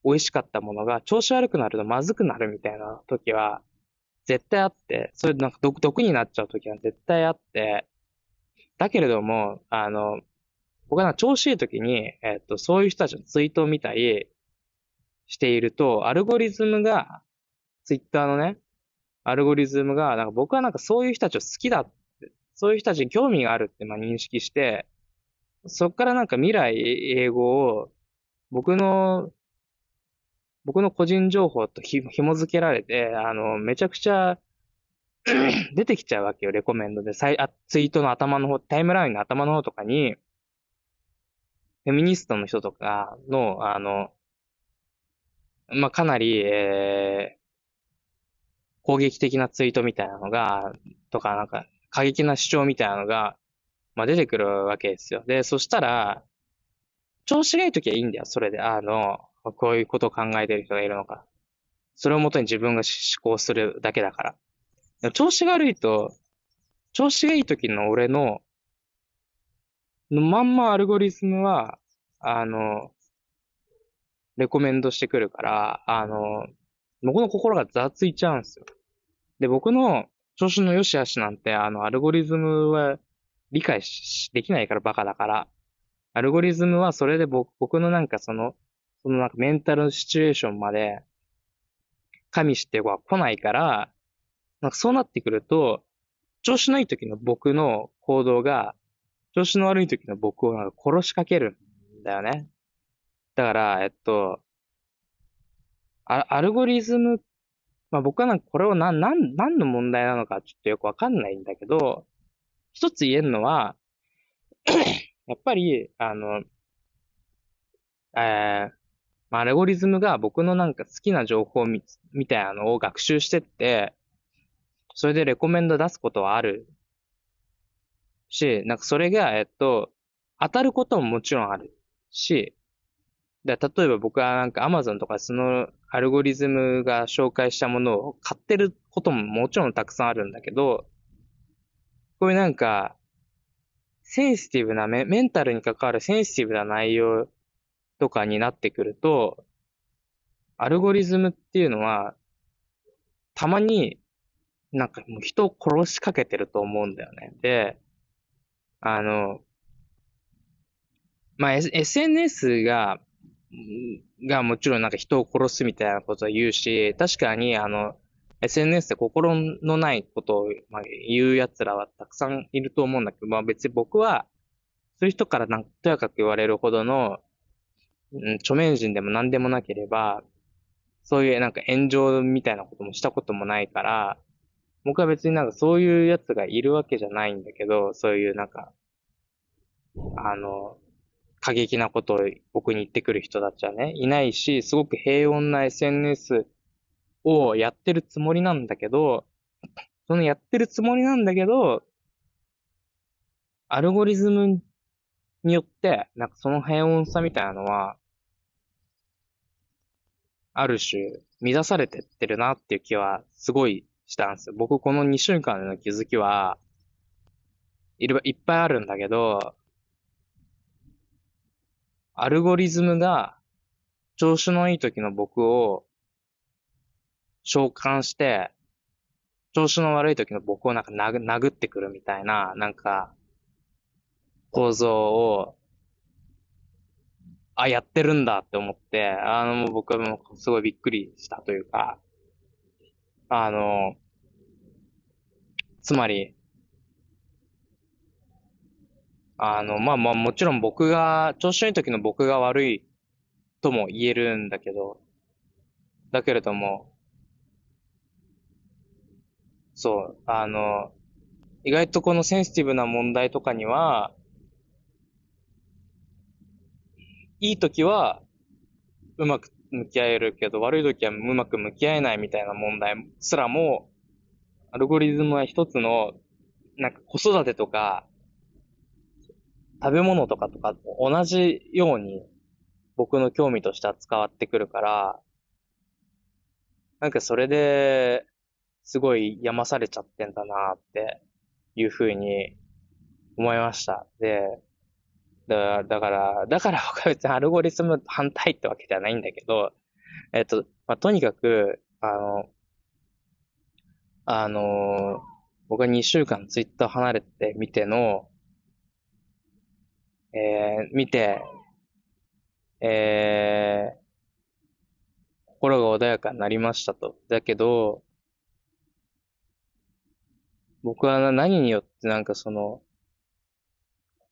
A: 美味しかったものが、調子悪くなるとまずくなるみたいな時は、絶対あって、それなんか毒、毒になっちゃう時は絶対あって、だけれども、あの、僕は調子いい時に、えっと、そういう人たちのツイートを見たりしていると、アルゴリズムが、ツイッターのね、アルゴリズムが、なんか僕はなんかそういう人たちを好きだって、そういう人たちに興味があるってまあ認識して、そっからなんか未来英語を僕の、僕の個人情報とひ紐付けられて、あの、めちゃくちゃ [CLEARS THROAT] 出てきちゃうわけよ、レコメンドで。ツイートの頭の方、タイムラインの頭の方とかに、フェミニストの人とかの、あの、まあ、かなり、え攻撃的なツイートみたいなのが、とかなんか過激な主張みたいなのが、まあ、出てくるわけですよ。で、そしたら、調子がいい時はいいんだよ、それで。あの、こういうことを考えてる人がいるのか。それをもとに自分が思考するだけだから。調子が悪いと、調子がいい時の俺の、のまんまアルゴリズムは、あの、レコメンドしてくるから、あの、僕の心がざわついちゃうんですよ。で、僕の調子の良し悪しなんて、あの、アルゴリズムは理解しできないからバカだから。アルゴリズムはそれで僕僕のなんかその、そのなんかメンタルシチュエーションまで加味しては来ないから、なんかそうなってくると、調子のいい時の僕の行動が、調子の悪い時の僕をなんか殺しかけるんだよね。だから、えっと、アアルゴリズム、まあ僕はなんかこれを何、何、何の問題なのかちょっとよくわかんないんだけど、一つ言えるのは、[COUGHS] やっぱり、あの、えー、まあ、アルゴリズムが僕のなんか好きな情報みみたいなのを学習してって、それでレコメンド出すことはある。し、なんかそれが、えっと、当たることももちろんある。し、で、例えば僕はなんか Amazon とかそのアルゴリズムが紹介したものを買ってることももちろんたくさんあるんだけど、こういうなんか、センシティブなメ、メンタルに関わるセンシティブな内容とかになってくると、アルゴリズムっていうのは、たまになんかもう人を殺しかけてると思うんだよね。で、あの、まあ、SNS ががもちろんなんか人を殺すみたいなことは言うし、確かにあの、SNS で心のないことを、まあ、言う奴らはたくさんいると思うんだけど、まあ別に僕は、そういう人からなんとやかく言われるほどの、うん、著名人でも何でもなければ、そういうなんか炎上みたいなこともしたこともないから、僕は別になんかそういう奴がいるわけじゃないんだけど、そういうなんか、あの、過激なことを僕に言ってくる人たちはね、いないし、すごく平穏な SNS をやってるつもりなんだけど、そのやってるつもりなんだけど、アルゴリズムによって、なんかその平穏さみたいなのは、ある種、乱されてってるなっていう気はすごいしたんですよ。僕この2週間の気づきは、いる、いっぱいあるんだけど、アルゴリズムが調子のいい時の僕を召喚して、調子の悪い時の僕をなんか殴ってくるみたいな、なんか、構造を、あ、やってるんだって思って、あの、僕はもうすごいびっくりしたというか、あの、つまり、あの、まあまあもちろん僕が、調子のいい時の僕が悪いとも言えるんだけど、だけれども、そう、あの、意外とこのセンシティブな問題とかには、いい時は、うまく向き合えるけど、悪い時はうまく向き合えないみたいな問題すらも、アルゴリズムは一つの、なんか子育てとか、食べ物とかとか同じように僕の興味としては伝わってくるから、なんかそれで、すごい病まされちゃってんだなっていうふうに思いました。で、だだから、だから僕は別にアルゴリズム反対ってわけではないんだけど、えっと、まあ、とにかく、あの、あの、僕は2週間ツイッター離れてみての、えー、見て、えー、心が穏やかになりましたと。だけど、僕は何によってなんかその、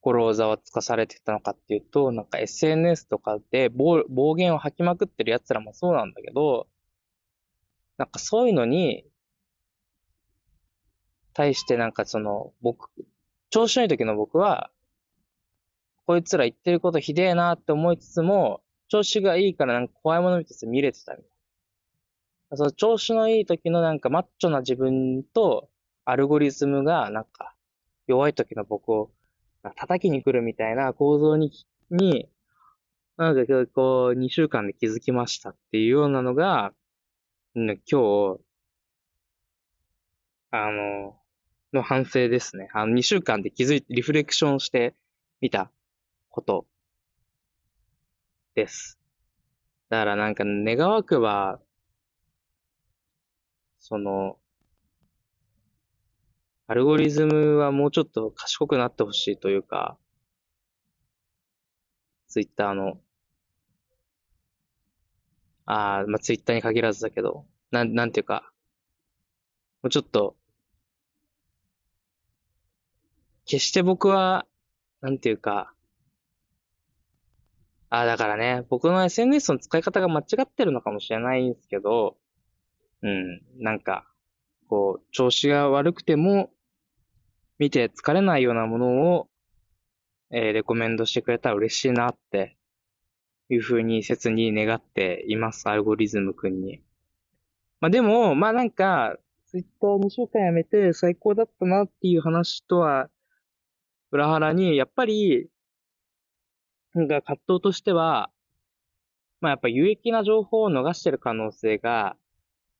A: 心をざわつかされてたのかっていうと、なんか SNS とかで暴暴言を吐きまくってる奴らもそうなんだけど、なんかそういうのに、対してなんかその、僕、調子のいい時の僕は、こいつら言ってることひでえなって思いつつも、調子がいいからなんか怖いもの見て見れてたみたいな。その調子のいい時のなんかマッチョな自分と、アルゴリズムがなんか弱い時の僕を叩きに来るみたいな構造に、に、なんかこう、2週間で気づきましたっていうようなのが、今日、あの、の反省ですね。あの、2週間で気づいて、リフレクションしてみたことです。だからなんか願わくば、その、アルゴリズムはもうちょっと賢くなってほしいというか、ツイッターの、ああ、まあ、ツイッターに限らずだけど、なん、なんていうか、もうちょっと、決して僕は、なんていうか、あ、だからね、僕の SNS の使い方が間違ってるのかもしれないんですけど、うん、なんか、こう、調子が悪くても、見て疲れないようなものを、えー、レコメンドしてくれたら嬉しいなっていうふうに切に願っています、アルゴリズム君に。まあでも、まあなんか、ツイッター2週間やめて最高だったなっていう話とは、裏腹に、やっぱり、なんか葛藤としては、まあやっぱ有益な情報を逃してる可能性が、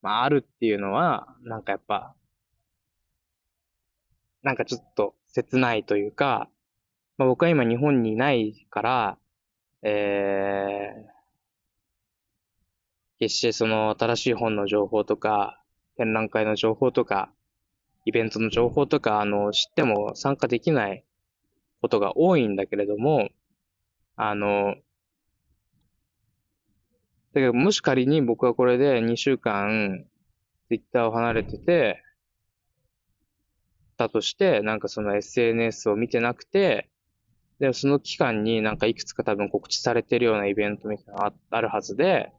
A: まああるっていうのは、なんかやっぱ、なんかちょっと切ないというか、まあ、僕は今日本にいないから、えー、決してその新しい本の情報とか、展覧会の情報とか、イベントの情報とか、あの、知っても参加できないことが多いんだけれども、あの、だけど、もし仮に僕はこれで2週間、ツイッターを離れてて、ったとして、なんかその SNS を見てなくて、でもその期間になんかいくつか多分告知されてるようなイベントみたいなのがあるはずで、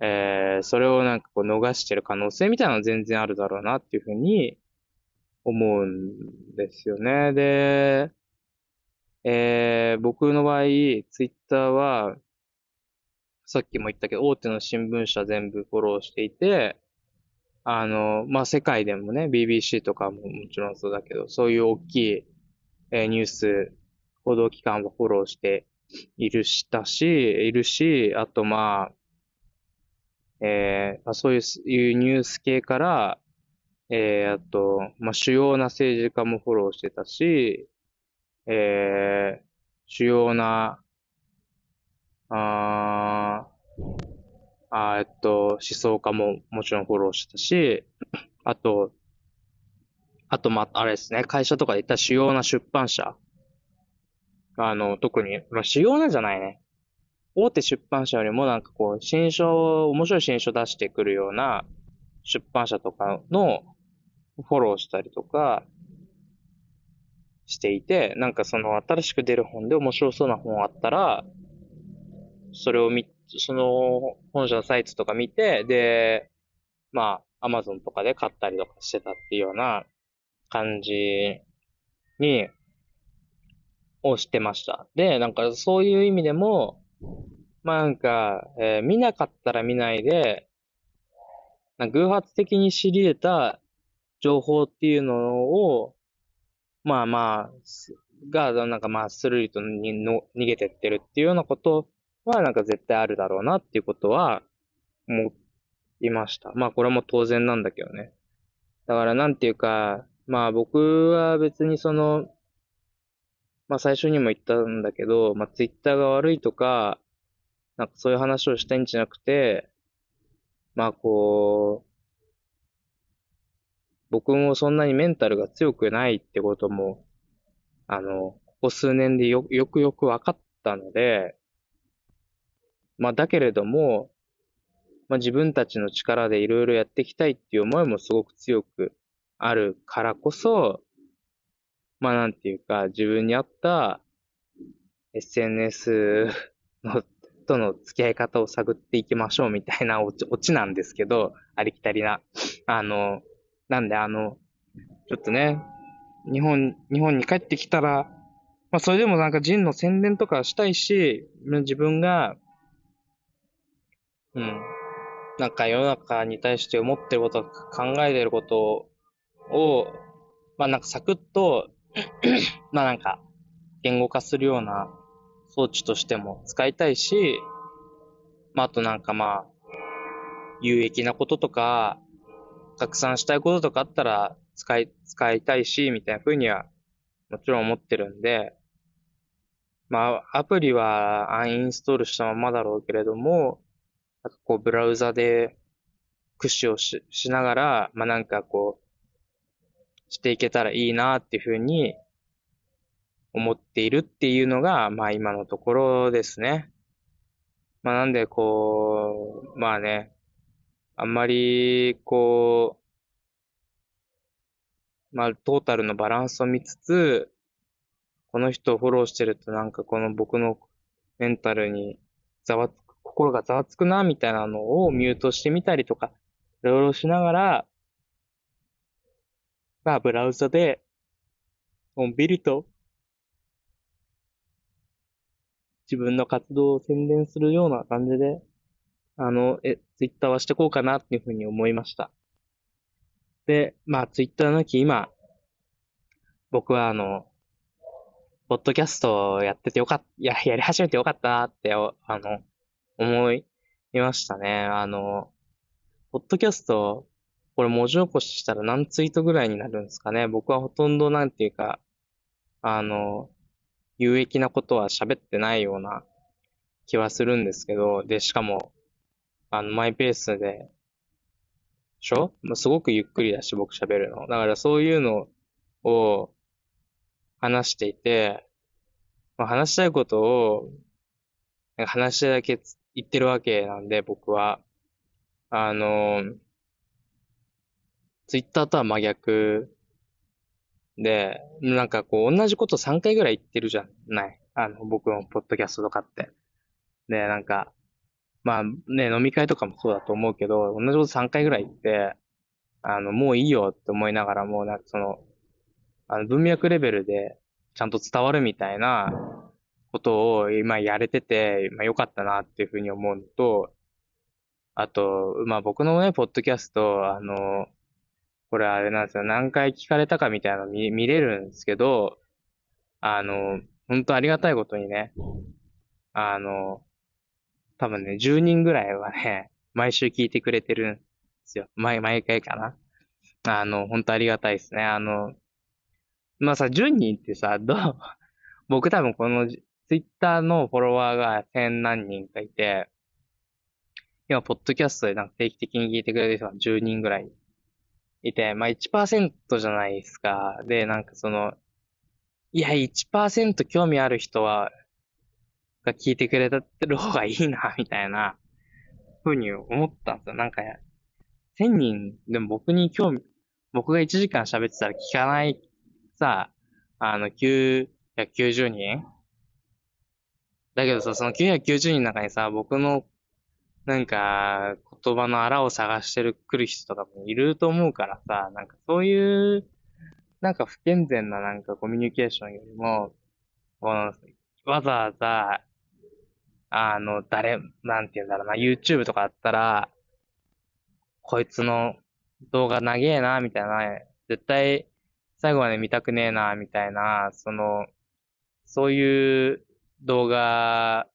A: えー、それをなんかこう逃してる可能性みたいなのは全然あるだろうなっていうふうに思うんですよね。で、えー、僕の場合、ツイッターは、さっきも言ったけど、大手の新聞社全部フォローしていて、あの、まあ、世界でもね、BBC とかももちろんそうだけど、そういう大きい、えー、ニュース、報道機関をフォローしているしたし、いるし、あとまあ、えー、そういういうニュース系から、えー、あと、まあ、主要な政治家もフォローしてたし、えー、主要な、ああえっと、思想家ももちろんフォローしたし、あと、あと、ま、あれですね、会社とかで言った主要な出版社。あの、特に、まあ、主要なんじゃないね。大手出版社よりもなんかこう、新書、面白い新書出してくるような出版社とかのフォローしたりとかしていて、なんかその新しく出る本で面白そうな本あったら、それを見、その本社のサイトとか見て、で、まあ、アマゾンとかで買ったりとかしてたっていうような感じに、をしてました。で、なんかそういう意味でも、まあなんか、えー、見なかったら見ないで、偶発的に知り得た情報っていうのを、まあまあ、が、なんかまあ、スルリとにの逃げてってるっていうようなことは、なんか絶対あるだろうなっていうことは、思いました。まあ、これも当然なんだけどね。だからなんていうか、まあ僕は別にその、まあ最初にも言ったんだけど、まあツイッターが悪いとか、なんかそういう話をしたいんじゃなくて、まあこう、僕もそんなにメンタルが強くないってことも、あの、ここ数年でよ、よくよく分かったので、まあだけれども、まあ自分たちの力でいろいろやっていきたいっていう思いもすごく強くあるからこそ、まあなんていうか、自分に合った SNS のとの付き合い方を探っていきましょうみたいなオチオチなんですけど、ありきたりな。あの、なんであの、ちょっとね、日本、日本に帰ってきたら、まあそれでもなんかジンの宣伝とかしたいし、自分が、うん、なんか世の中に対して思ってること、考えてることを、まあなんかサクッと [CLEARS THROAT] まあなんか、言語化するような装置としても使いたいし、まああとなんかまあ、有益なこととか、拡散したいこととかあったら使い、使いたいし、みたいな風にはもちろん思ってるんで、まあアプリはアンインストールしたままだろうけれども、なんかこうブラウザで駆使をししながら、まあなんかこう、していけたらいいなっていうふうに思っているっていうのが、まあ今のところですね。まあなんでこう、まあね、あんまりこう、まあトータルのバランスを見つつ、この人をフォローしてるとなんかこの僕のメンタルにざわつく、心がざわつくなみたいなのをミュートしてみたりとか、いろいろしながら、まあ、ブラウザで、のんびりと、自分の活動を宣伝するような感じで、あの、え、ツイッターはしてこうかなっていうふうに思いました。で、まあ、ツイッターなき今、僕はあの、ポッドキャストをやっててよかった、や、やり始めてよかったなって、あの、思いましたね。あの、ポッドキャストこれ文字起こししたら何ツイートぐらいになるんですかね。僕はほとんどなんていうか、あの、有益なことは喋ってないような気はするんですけど、で、しかも、あの、マイペースで、しょ？すごくゆっくりだし、僕喋るの。だからそういうのを話していて、まあ、話したいことを、話したいだけ言ってるわけなんで、僕は。あの、ツイッターとは真逆で、なんかこう、同じこと3回ぐらい言ってるじゃない？あの、僕のポッドキャストとかって。で、なんか、まあね、飲み会とかもそうだと思うけど、同じこと3回ぐらい言って、あの、もういいよって思いながらも、なんかその、あの、文脈レベルでちゃんと伝わるみたいなことを今やれてて、まあ良かったなっていうふうに思うのと、あと、まあ僕のね、ポッドキャスト、あの、これあれなんですよ。何回聞かれたかみたいなの見見れるんですけど、あの、本当ありがたいことにね、あの、多分ね、10人ぐらいはね、[LAUGHS] 毎週聞いてくれてるんですよ。毎、毎回かな。あの、本当ありがたいですね。あの、まあさ、10人ってさ、どう、[LAUGHS] 僕多分このツイッターのフォロワーが千何人かいて、今、ポッドキャストでなんか定期的に聞いてくれる人が10人ぐらいいて、まあ1%じゃないですか。で、なんかその、いや、1%興味ある人は、が聞いてくれてる方がいいな、みたいな、ふうに思ったんですよ。なんか、1000人でも僕に興味、僕が1時間喋ってたら聞かないさ、あの、990人？だけどさ、その990人の中にさ、僕のなんか、言葉のあらを探してる、来る人とかもいると思うからさ、なんかそういう、なんか不健全ななんかコミュニケーションよりも、この、わざわざ、あの、誰、なんて言うんだろうな、YouTube とかあったら、こいつの動画長えな、みたいな、絶対最後まで見たくねえな、みたいな、その、そういう動画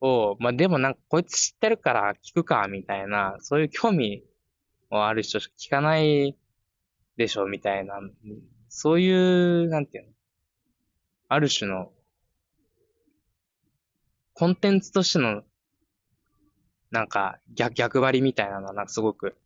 A: を、まあ、でもなんかこいつ知ってるから聞くか、みたいな、そういう興味もある人しか聞かないでしょ、みたいな、そういう、なんていうの、ある種の、コンテンツとしての、なんか逆、逆張りみたいなのは、なんかすごく、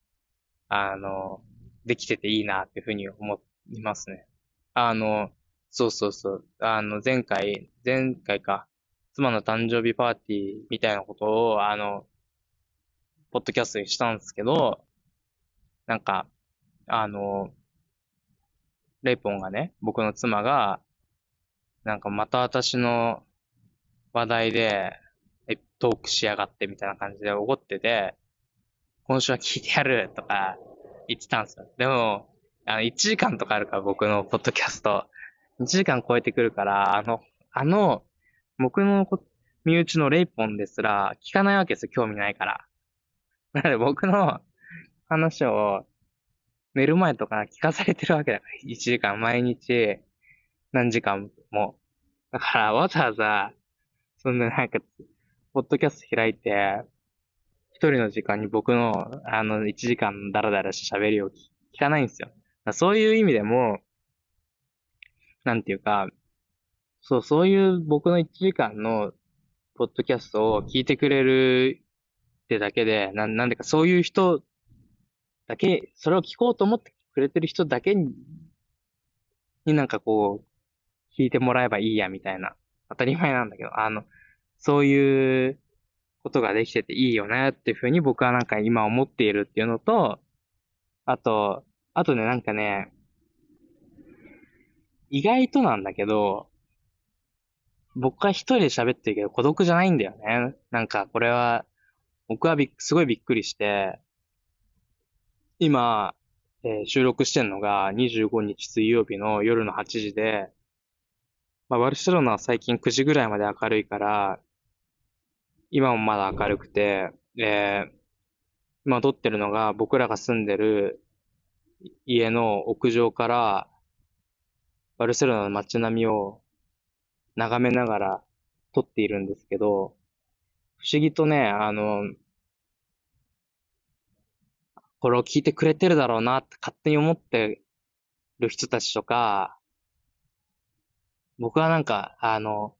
A: あの、できてていいなっていうふうに思いますね。あの、そうそうそう。あの、前回、前回か、妻の誕生日パーティーみたいなことを、あの、ポッドキャストにしたんですけど、なんか、あの、レイポンがね、僕の妻が、なんかまた私の話題で、トークしやがってみたいな感じで怒ってて、今週は聞いてやるとか言ってたんですよ。でも、あの、1時間とかあるから僕のポッドキャスト。1時間超えてくるから、あの、あの、僕の身内のレイポンですら聞かないわけですよ、興味ないから。なので僕の話を寝る前とか聞かされてるわけだから、1時間毎日何時間も。だからわざわざ、そんななんか、ポッドキャスト開いて、一人の時間に僕の、あの、1時間ダラダラして喋りを聞かないんですよ。そういう意味でも、なんていうか、そう、そういう僕の1時間のポッドキャストを聞いてくれるってだけで、ななんでかそういう人だけ、それを聞こうと思ってくれてる人だけに、になんかこう、聞いてもらえばいいやみたいな、当たり前なんだけど、あの、そういうことができてていいよねっていうふうに僕はなんか今思っているっていうのと、あと、あとね、なんかね、意外となんだけど、僕は一人で喋ってるけど孤独じゃないんだよね。なんかこれは、僕はびすごいびっくりして、今、えー、収録してんのが25日水曜日の夜の8時で、まあ、バルセロナは最近9時ぐらいまで明るいから、今もまだ明るくて、えー、今撮ってるのが僕らが住んでる家の屋上から、バルセロナの街並みを眺めながら撮っているんですけど、不思議とね、あの、これを聞いてくれてるだろうなって勝手に思ってる人たちとか、僕はなんか、あの、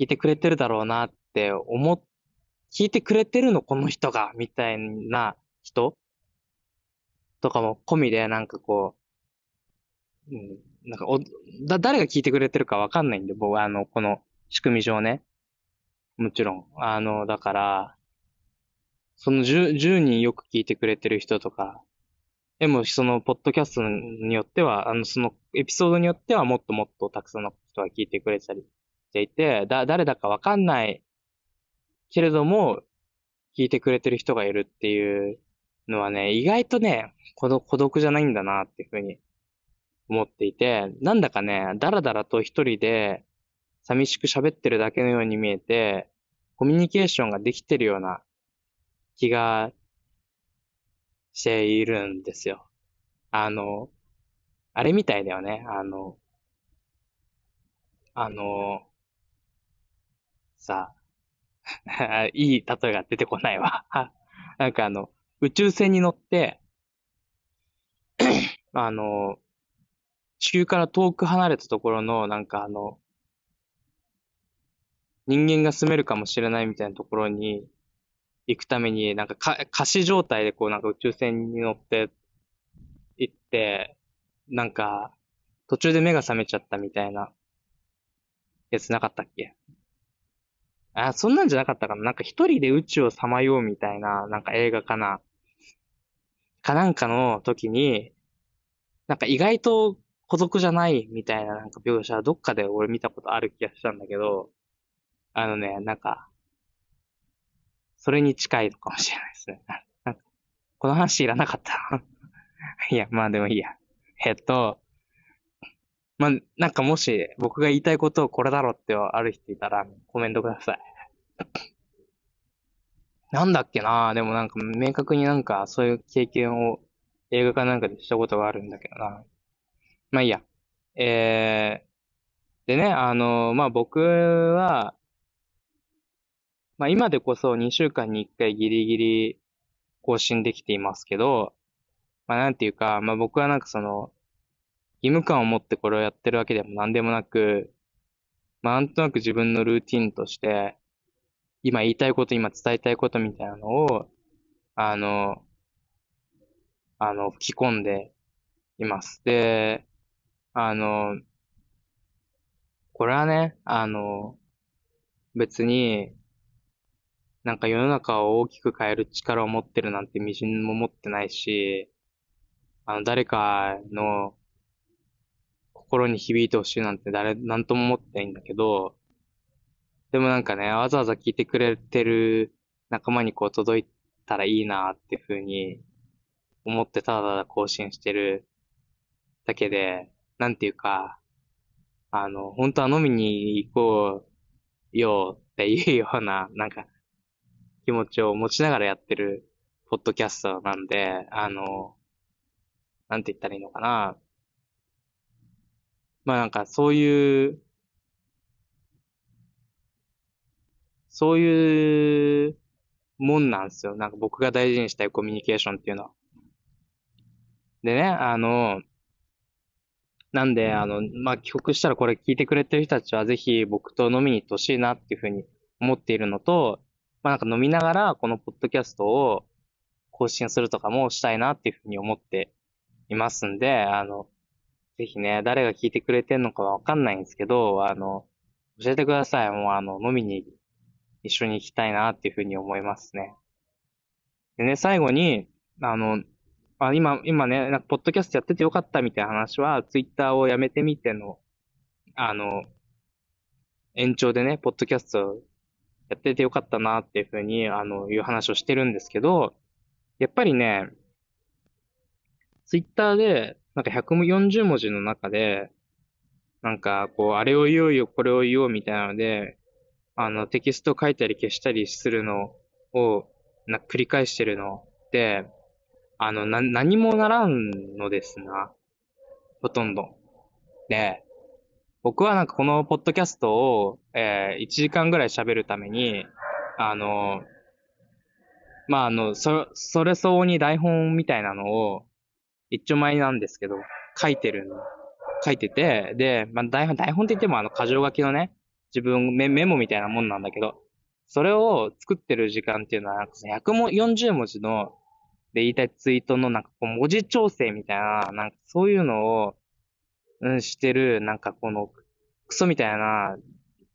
A: 聞いてくれてるだろうなって思っ、聞いてくれてるのこの人が、みたいな人とかも込みでなんかこう、うん、なんかお、だ、誰が聞いてくれてるかわかんないんで、僕は、あの、この仕組み上ね。もちろん。あの、だから、その 10, 10人よく聞いてくれてる人とか、でも、その、ポッドキャストによっては、あの、その、エピソードによっては、もっともっとたくさんの人が聞いてくれたりしていて、だ、誰だかわかんないけれども、聞いてくれてる人がいるっていうのはね、意外とね、孤独じゃないんだなっていうふうに思っていて、なんだかね、だらだらと一人で寂しく喋ってるだけのように見えて、コミュニケーションができてるような気がしているんですよ。あの、あれみたいだよね。あの、あの、さ、[LAUGHS] いい例えが出てこないわ。[LAUGHS] なんかあの、宇宙船に乗って、[CLEARS THROAT] あの、地球から遠く離れたところの、なんかあの、人間が住めるかもしれないみたいなところに行くために、なんかか、仮死状態でこうなんか宇宙船に乗って行って、なんか、途中で目が覚めちゃったみたいなやつなかったっけ？あ、そんなんじゃなかったかな。なんか一人で宇宙をさまようみたいな、なんか映画かな。かなんかの時に、なんか意外と孤独じゃないみたいななんか描写はどっかで俺見たことある気がしたんだけど、あのね、なんか、それに近いのかもしれないですね。[LAUGHS] この話いらなかった [LAUGHS] いや、まあでもいいや。えっと、まあ、なんかもし僕が言いたいことをこれだろってある人いたらコメントください。[LAUGHS] なんだっけな？でもなんか明確になんかそういう経験を映画かなんかでしたことがあるんだけどな。まあいいや。えー、でね、あの、まあ僕は、まあ今でこそ2週間に1回ギリギリ更新できていますけど、まあなんていうか、まあ僕はなんかその、義務感を持ってこれをやってるわけでも何でもなく、まあ、なんとなく自分のルーティンとして、今言いたいこと、今伝えたいことみたいなのを、あの、あの、吹き込んでいます。で、あの、これはね、あの、別に、なんか世の中を大きく変える力を持ってるなんて微塵も持ってないし、あの、誰かの心に響いてほしいなんて誰、なんとも思ってないんだけど、でもなんかね、わざわざ聞いてくれてる仲間にこう届いたらいいなっていうふうに思ってただただ更新してるだけで、なんていうか、あの、本当は飲みに行こうよっていうような、なんか、気持ちを持ちながらやってるポッドキャストなんで、あの、なんて言ったらいいのかな。まあなんかそういう、そういうもんなんですよ。なんか僕が大事にしたいコミュニケーションっていうのは。でね、あの、なんで、あの、まあ、帰国したらこれ聞いてくれてる人たちはぜひ僕と飲みに行ってほしいなっていうふうに思っているのと、まあ、なんか飲みながらこのポッドキャストを更新するとかもしたいなっていうふうに思っていますんで、あの、ぜひね、誰が聞いてくれてんのかわかんないんですけど、あの、教えてください。もうあの、飲みに一緒に行きたいなっていうふうに思いますね。でね、最後に、あの、あ今、今ね、なんか、ポッドキャストやっててよかったみたいな話は、ツイッターをやめてみての、あの、延長でね、ポッドキャストやっててよかったなっていうふうに、あの、いう話をしてるんですけど、やっぱりね、ツイッターで、なんか140文字の中で、なんか、こう、あれを言おうよ、これを言おうみたいなので、あの、テキスト書いたり消したりするのを、な、繰り返してるのって、あの、な、何もならんのですな。ほとんど。で、僕はなんかこのポッドキャストを、えー、1時間ぐらい喋るために、あの、まあ、あの、そ、それ相応に台本みたいなのを、一丁前なんですけど、書いてるの、書いてて、で、まあ、台本、台本って言ってもあの、箇条書きのね、自分メ、メモみたいなもんなんだけど、それを作ってる時間っていうのは、なんか140文字の、で言いたいツイートのなんかこう文字調整みたいな、なんかそういうのを、うん、してる、なんかこの、クソみたいな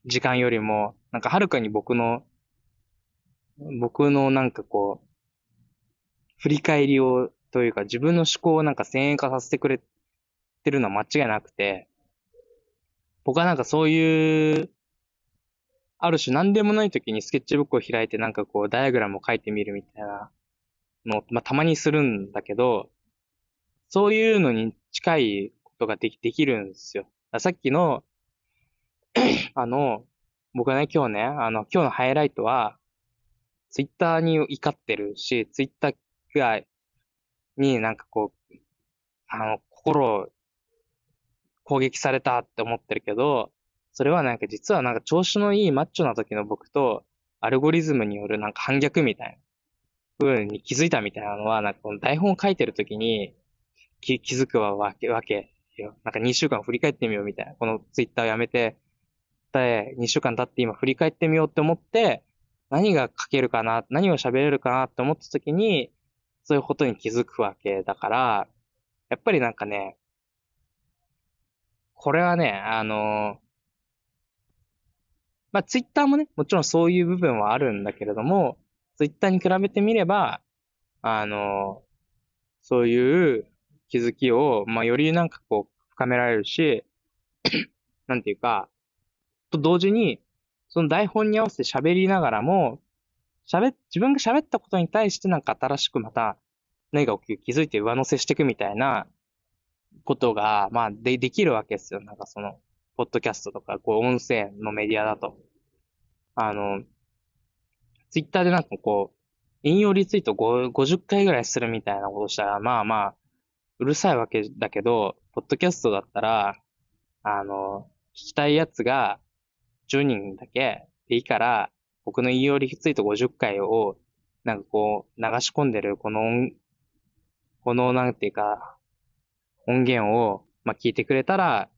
A: 時間よりも、なんかはるかに僕の、僕のなんかこう、振り返りをというか自分の思考をなんか先鋭化させてくれてるのは間違いなくて、僕はなんかそういう、ある種何でもない時にスケッチブックを開いてなんかこうダイアグラムを書いてみるみたいなのを、まあ、たまにするんだけど、そういうのに近いことができ、できるんですよ。さっきの [CLEARS THROAT] あの、僕はね、今日ね、あの、今日のハイライトは、ツイッターに怒ってるし、ツイッターがになんかこう、あの、心を攻撃されたって思ってるけど、それはなんか実はなんか調子のいいマッチョな時の僕と、アルゴリズムによるなんか反逆みたいな風に気づいたみたいなのは、なんかこの台本を書いてるときに気気づくわけ、わけよ。なんか2週間振り返ってみようみたいな。このツイッターをやめて、で、2週間経って今振り返ってみようって思って、何が書けるかな、何を喋れるかなって思ったときに、そういうことに気づくわけだから、やっぱりなんかね、これはね、あの、まあ、ツイッターもね、もちろんそういう部分はあるんだけれども、ツイッターに比べてみれば、あの、そういう気づきを、まあ、よりなんかこう、深められるし、[CLEARS THROAT] なんていうか、と同時に、その台本に合わせて喋りながらも、喋、自分が喋ったことに対してなんか新しくまた何が起き気づいて上乗せしていくみたいなことが、まあ、で、できるわけですよ。なんかその、ポッドキャストとか、こう、音声のメディアだと。あの、ツイッターでなんかこう、引用リツイート50回ぐらいするみたいなことしたら、まあまあ、うるさいわけだけど、ポッドキャストだったら、あの、聞きたいやつが10人だけでいいから、僕の引用リツイート50回を、なんかこう、流し込んでるこの、このなんていうか、音源を、まあ、聞いてくれたら、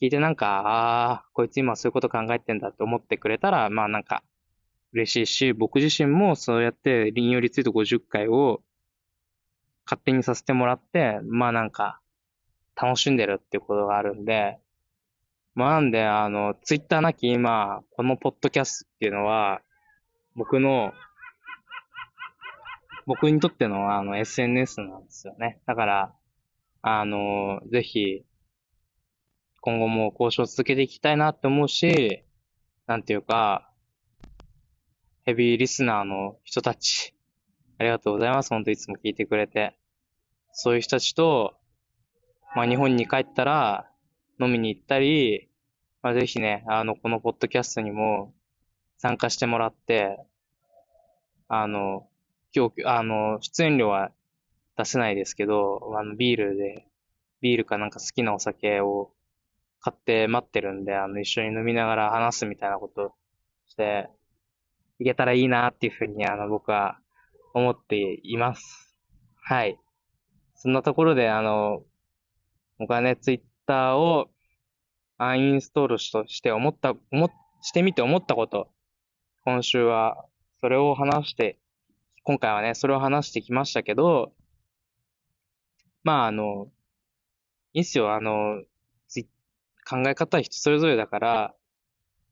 A: 聞いてなんか、ああ、こいつ今そういうこと考えてんだって思ってくれたら、まあなんか、嬉しいし、僕自身もそうやって引用リツイート50回を勝手にさせてもらって、まあなんか、楽しんでるっていうことがあるんで、まあなんで、あの、ツイッターなき今、このポッドキャストっていうのは、僕の、僕にとってのあの SNS なんですよね。だから、あの、ぜひ、今後も交渉を続けていきたいなって思うし、なんていうか、ヘビーリスナーの人たち、ありがとうございます。本当いつも聞いてくれて。そういう人たちと、まあ日本に帰ったら飲みに行ったり、まあぜひね、あの、このポッドキャストにも参加してもらって、あの、今日、あの、出演料は出せないですけど、あの、ビールで、ビールかなんか好きなお酒を買って待ってるんで、あの、一緒に飲みながら話すみたいなことして、いけたらいいなっていうふうに、あの、僕は思っています。はい。そんなところで、あの、僕はね、ツイッターをアンインストールとして思った、思、してみて思ったこと。今週は、それを話して、今回はね、それを話してきましたけど、まあ、あの、いいっすよ、あの、考え方は人それぞれだから、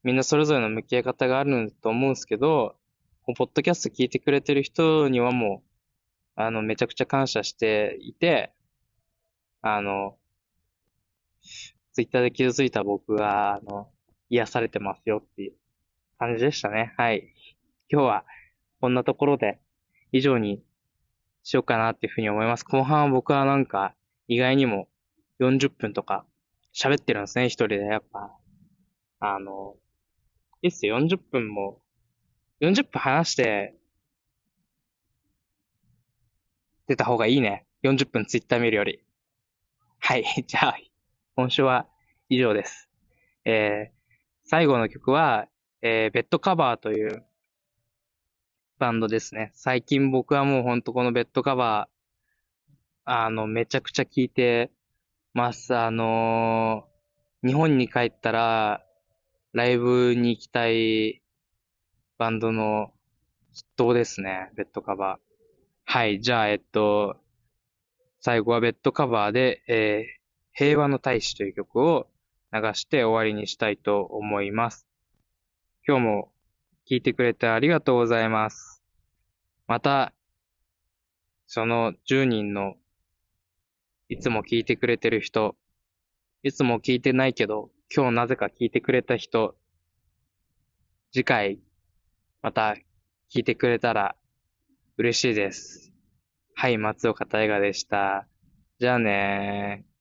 A: みんなそれぞれの向き合い方があると思うんですけど、ポッドキャスト聞いてくれてる人にはもう、あの、めちゃくちゃ感謝していて、あの、ツイッターで傷ついた僕が、あの、癒されてますよっていう感じでしたね。はい。今日はこんなところで以上にしようかなっていうふうに思います。後半は僕はなんか意外にも40分とか喋ってるんですね、一人で。やっぱ、あの、いいっすよ、40分も、40分話して、出た方がいいね。40分ツイッター見るより。はい。[LAUGHS] じゃあ、今週は以上です。えー、最後の曲は、えー、ベッドカバーというバンドですね。最近僕はもうほんとこのベッドカバー、あの、めちゃくちゃ聴いてます。あのー、日本に帰ったら、ライブに行きたいバンドの筆頭ですね。ベッドカバー。はい。じゃあ、えっと、最後はベッドカバーで、えー、平和の大使という曲を流して終わりにしたいと思います。今日も聴いてくれてありがとうございます。また、その10人のいつも聞いてくれてる人、いつも聞いてないけど、今日なぜか聞いてくれた人、次回、また聞いてくれたら嬉しいです。はい、松岡大河でした。じゃあねー。